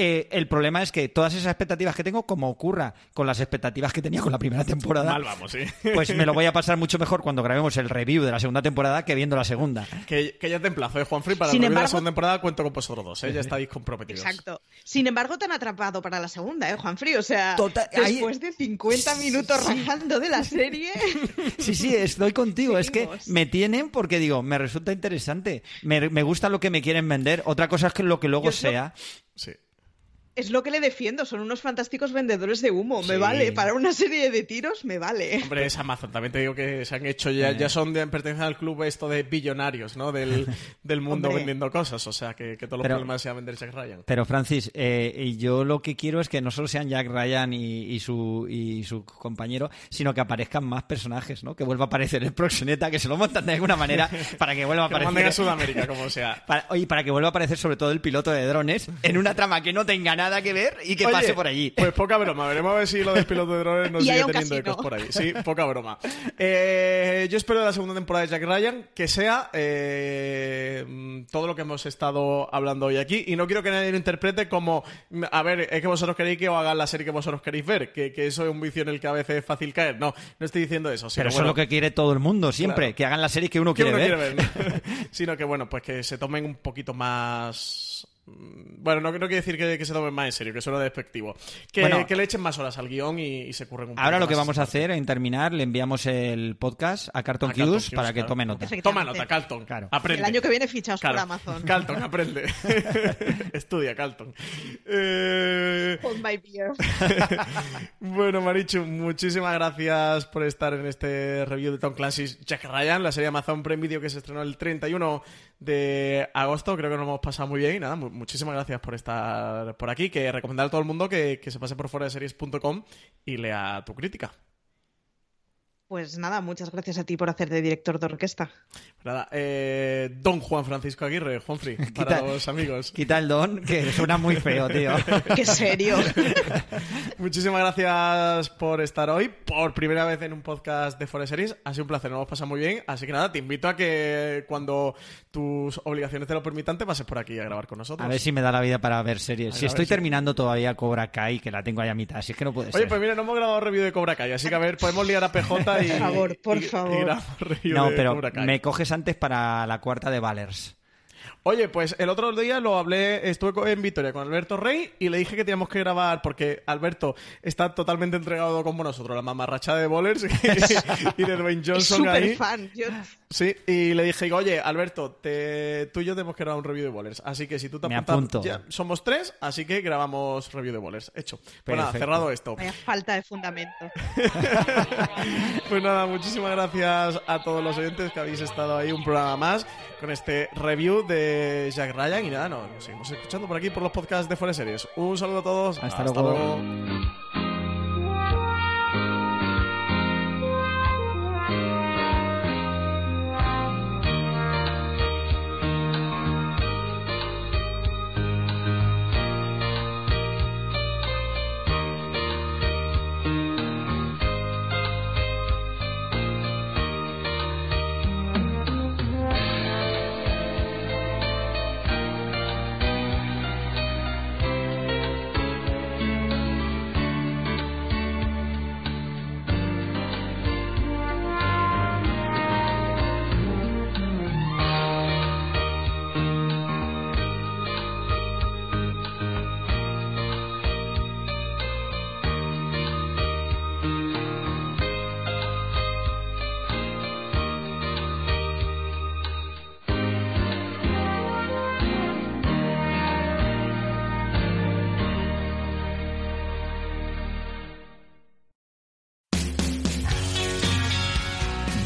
Eh, el problema es que todas esas expectativas que tengo, como ocurra con las expectativas que tenía con la primera temporada, Mal vamos, ¿sí? pues me lo voy a pasar mucho mejor cuando grabemos el review de la segunda temporada que viendo la segunda. Que, que ya te emplazo, ¿eh, Juanfrey? Para Sin el embargo... de la segunda temporada cuento con vosotros dos, ¿eh? ya estáis comprometidos. Exacto. Sin embargo, te han atrapado para la segunda, ¿eh, Juanfrey? O sea, Total, después ahí... de 50 minutos sí. rajando de la serie... Sí, sí, estoy contigo. es que me tienen porque digo, me resulta interesante. Me, me, gusta lo que me quieren vender. Otra cosa es que lo que luego Yo sea... Sí es lo que le defiendo, son unos fantásticos vendedores de humo, sí. me vale, para una serie de tiros me vale. Hombre, es Amazon, también te digo que se han hecho ya, ya son de, pertenecen al club esto de billonarios, ¿no? Del, del mundo vendiendo cosas, o sea, que, que todos los pero, problemas sean vender Jack Ryan. Pero Francis, eh, yo lo que quiero es que no solo sean Jack Ryan y, y, su, y su compañero, sino que aparezcan más personajes, ¿no? Que vuelva a aparecer el proxeneta, que se lo montan de alguna manera para que vuelva a aparecer. que a Sudamérica, como sea. Para, oye, para que vuelva a aparecer sobre todo el piloto de drones en una trama que no tenga nada nada que ver y que Oye, pase por allí. Pues poca broma, veremos a ver si lo del piloto de drones nos sigue teniendo ecos por ahí. Sí, poca broma. Eh, yo espero de la segunda temporada de Jack Ryan que sea eh, todo lo que hemos estado hablando hoy aquí y no quiero que nadie lo interprete como, a ver, es que vosotros queréis que os hagan la serie que vosotros queréis ver, que, que eso es un vicio en el que a veces es fácil caer. No, no estoy diciendo eso. Pero eso bueno, es lo que quiere todo el mundo siempre, claro. que hagan la serie que uno, que quiere, uno ver. quiere ver. Sino que, bueno, pues que se tomen un poquito más bueno, no, no quiere decir que, que, se tomen más en serio, que suena despectivo. Que, bueno, que le echen más horas al guion y, y se curren un poco Ahora lo que vamos a hacer, en terminar, le enviamos el podcast a Carlton Hughes para que claro. tome nota. Toma nota, Carlton. Claro. Aprende. El año que viene fichaos claro. por Amazon. Carlton, aprende. Estudia, Carlton. Eh... Hold my beer. bueno, Marichu, muchísimas gracias por estar en este review de Tom Clancy's Jack Ryan, la serie Amazon Prime Video que se estrenó el 31 de agosto. Creo que nos hemos pasado muy bien y nada, muchísimas gracias por estar por aquí. Que recomendar a todo el mundo que, que se pase por fuera y lea tu crítica. Pues nada, muchas gracias a ti por hacer de director de orquesta. Nada, eh, don Juan Francisco Aguirre, Juanfri, para los amigos. Quita el don, que suena muy feo, tío. Qué serio. Muchísimas gracias por estar hoy, por primera vez en un podcast de Forest Series. Ha sido un placer, nos hemos pasado muy bien. Así que nada, te invito a que cuando tus obligaciones te lo permitan, te pases por aquí a grabar con nosotros. A ver si me da la vida para ver series. Si estoy terminando todavía Cobra Kai, que la tengo ahí a mitad, así es que no puede ser. Oye, pues mira, no hemos grabado review de Cobra Kai, así que a ver, podemos liar a PJ por favor, por favor. no, pero me coges antes para la cuarta de Valers. Oye, pues el otro día lo hablé, estuve en Victoria con Alberto Rey y le dije que teníamos que grabar porque Alberto está totalmente entregado como nosotros, la mamarracha de Bowlers y, de Dwayne Johnson es ahí. fan. Sí, y le dije, oye, Alberto, tú y yo tenemos que grabar un review de Bowlers, así que si tú te apuntas, ya somos tres, así que grabamos review de Bowlers. Hecho. Pues nada, cerrado esto. Vaya falta de fundamento. pues nada, muchísimas gracias a todos los oyentes que habéis estado ahí un programa más con este review de Jack Ryan. Y nada, nos seguimos escuchando por aquí por los podcasts de Fuera Series. Un saludo a todos. Hasta, luego.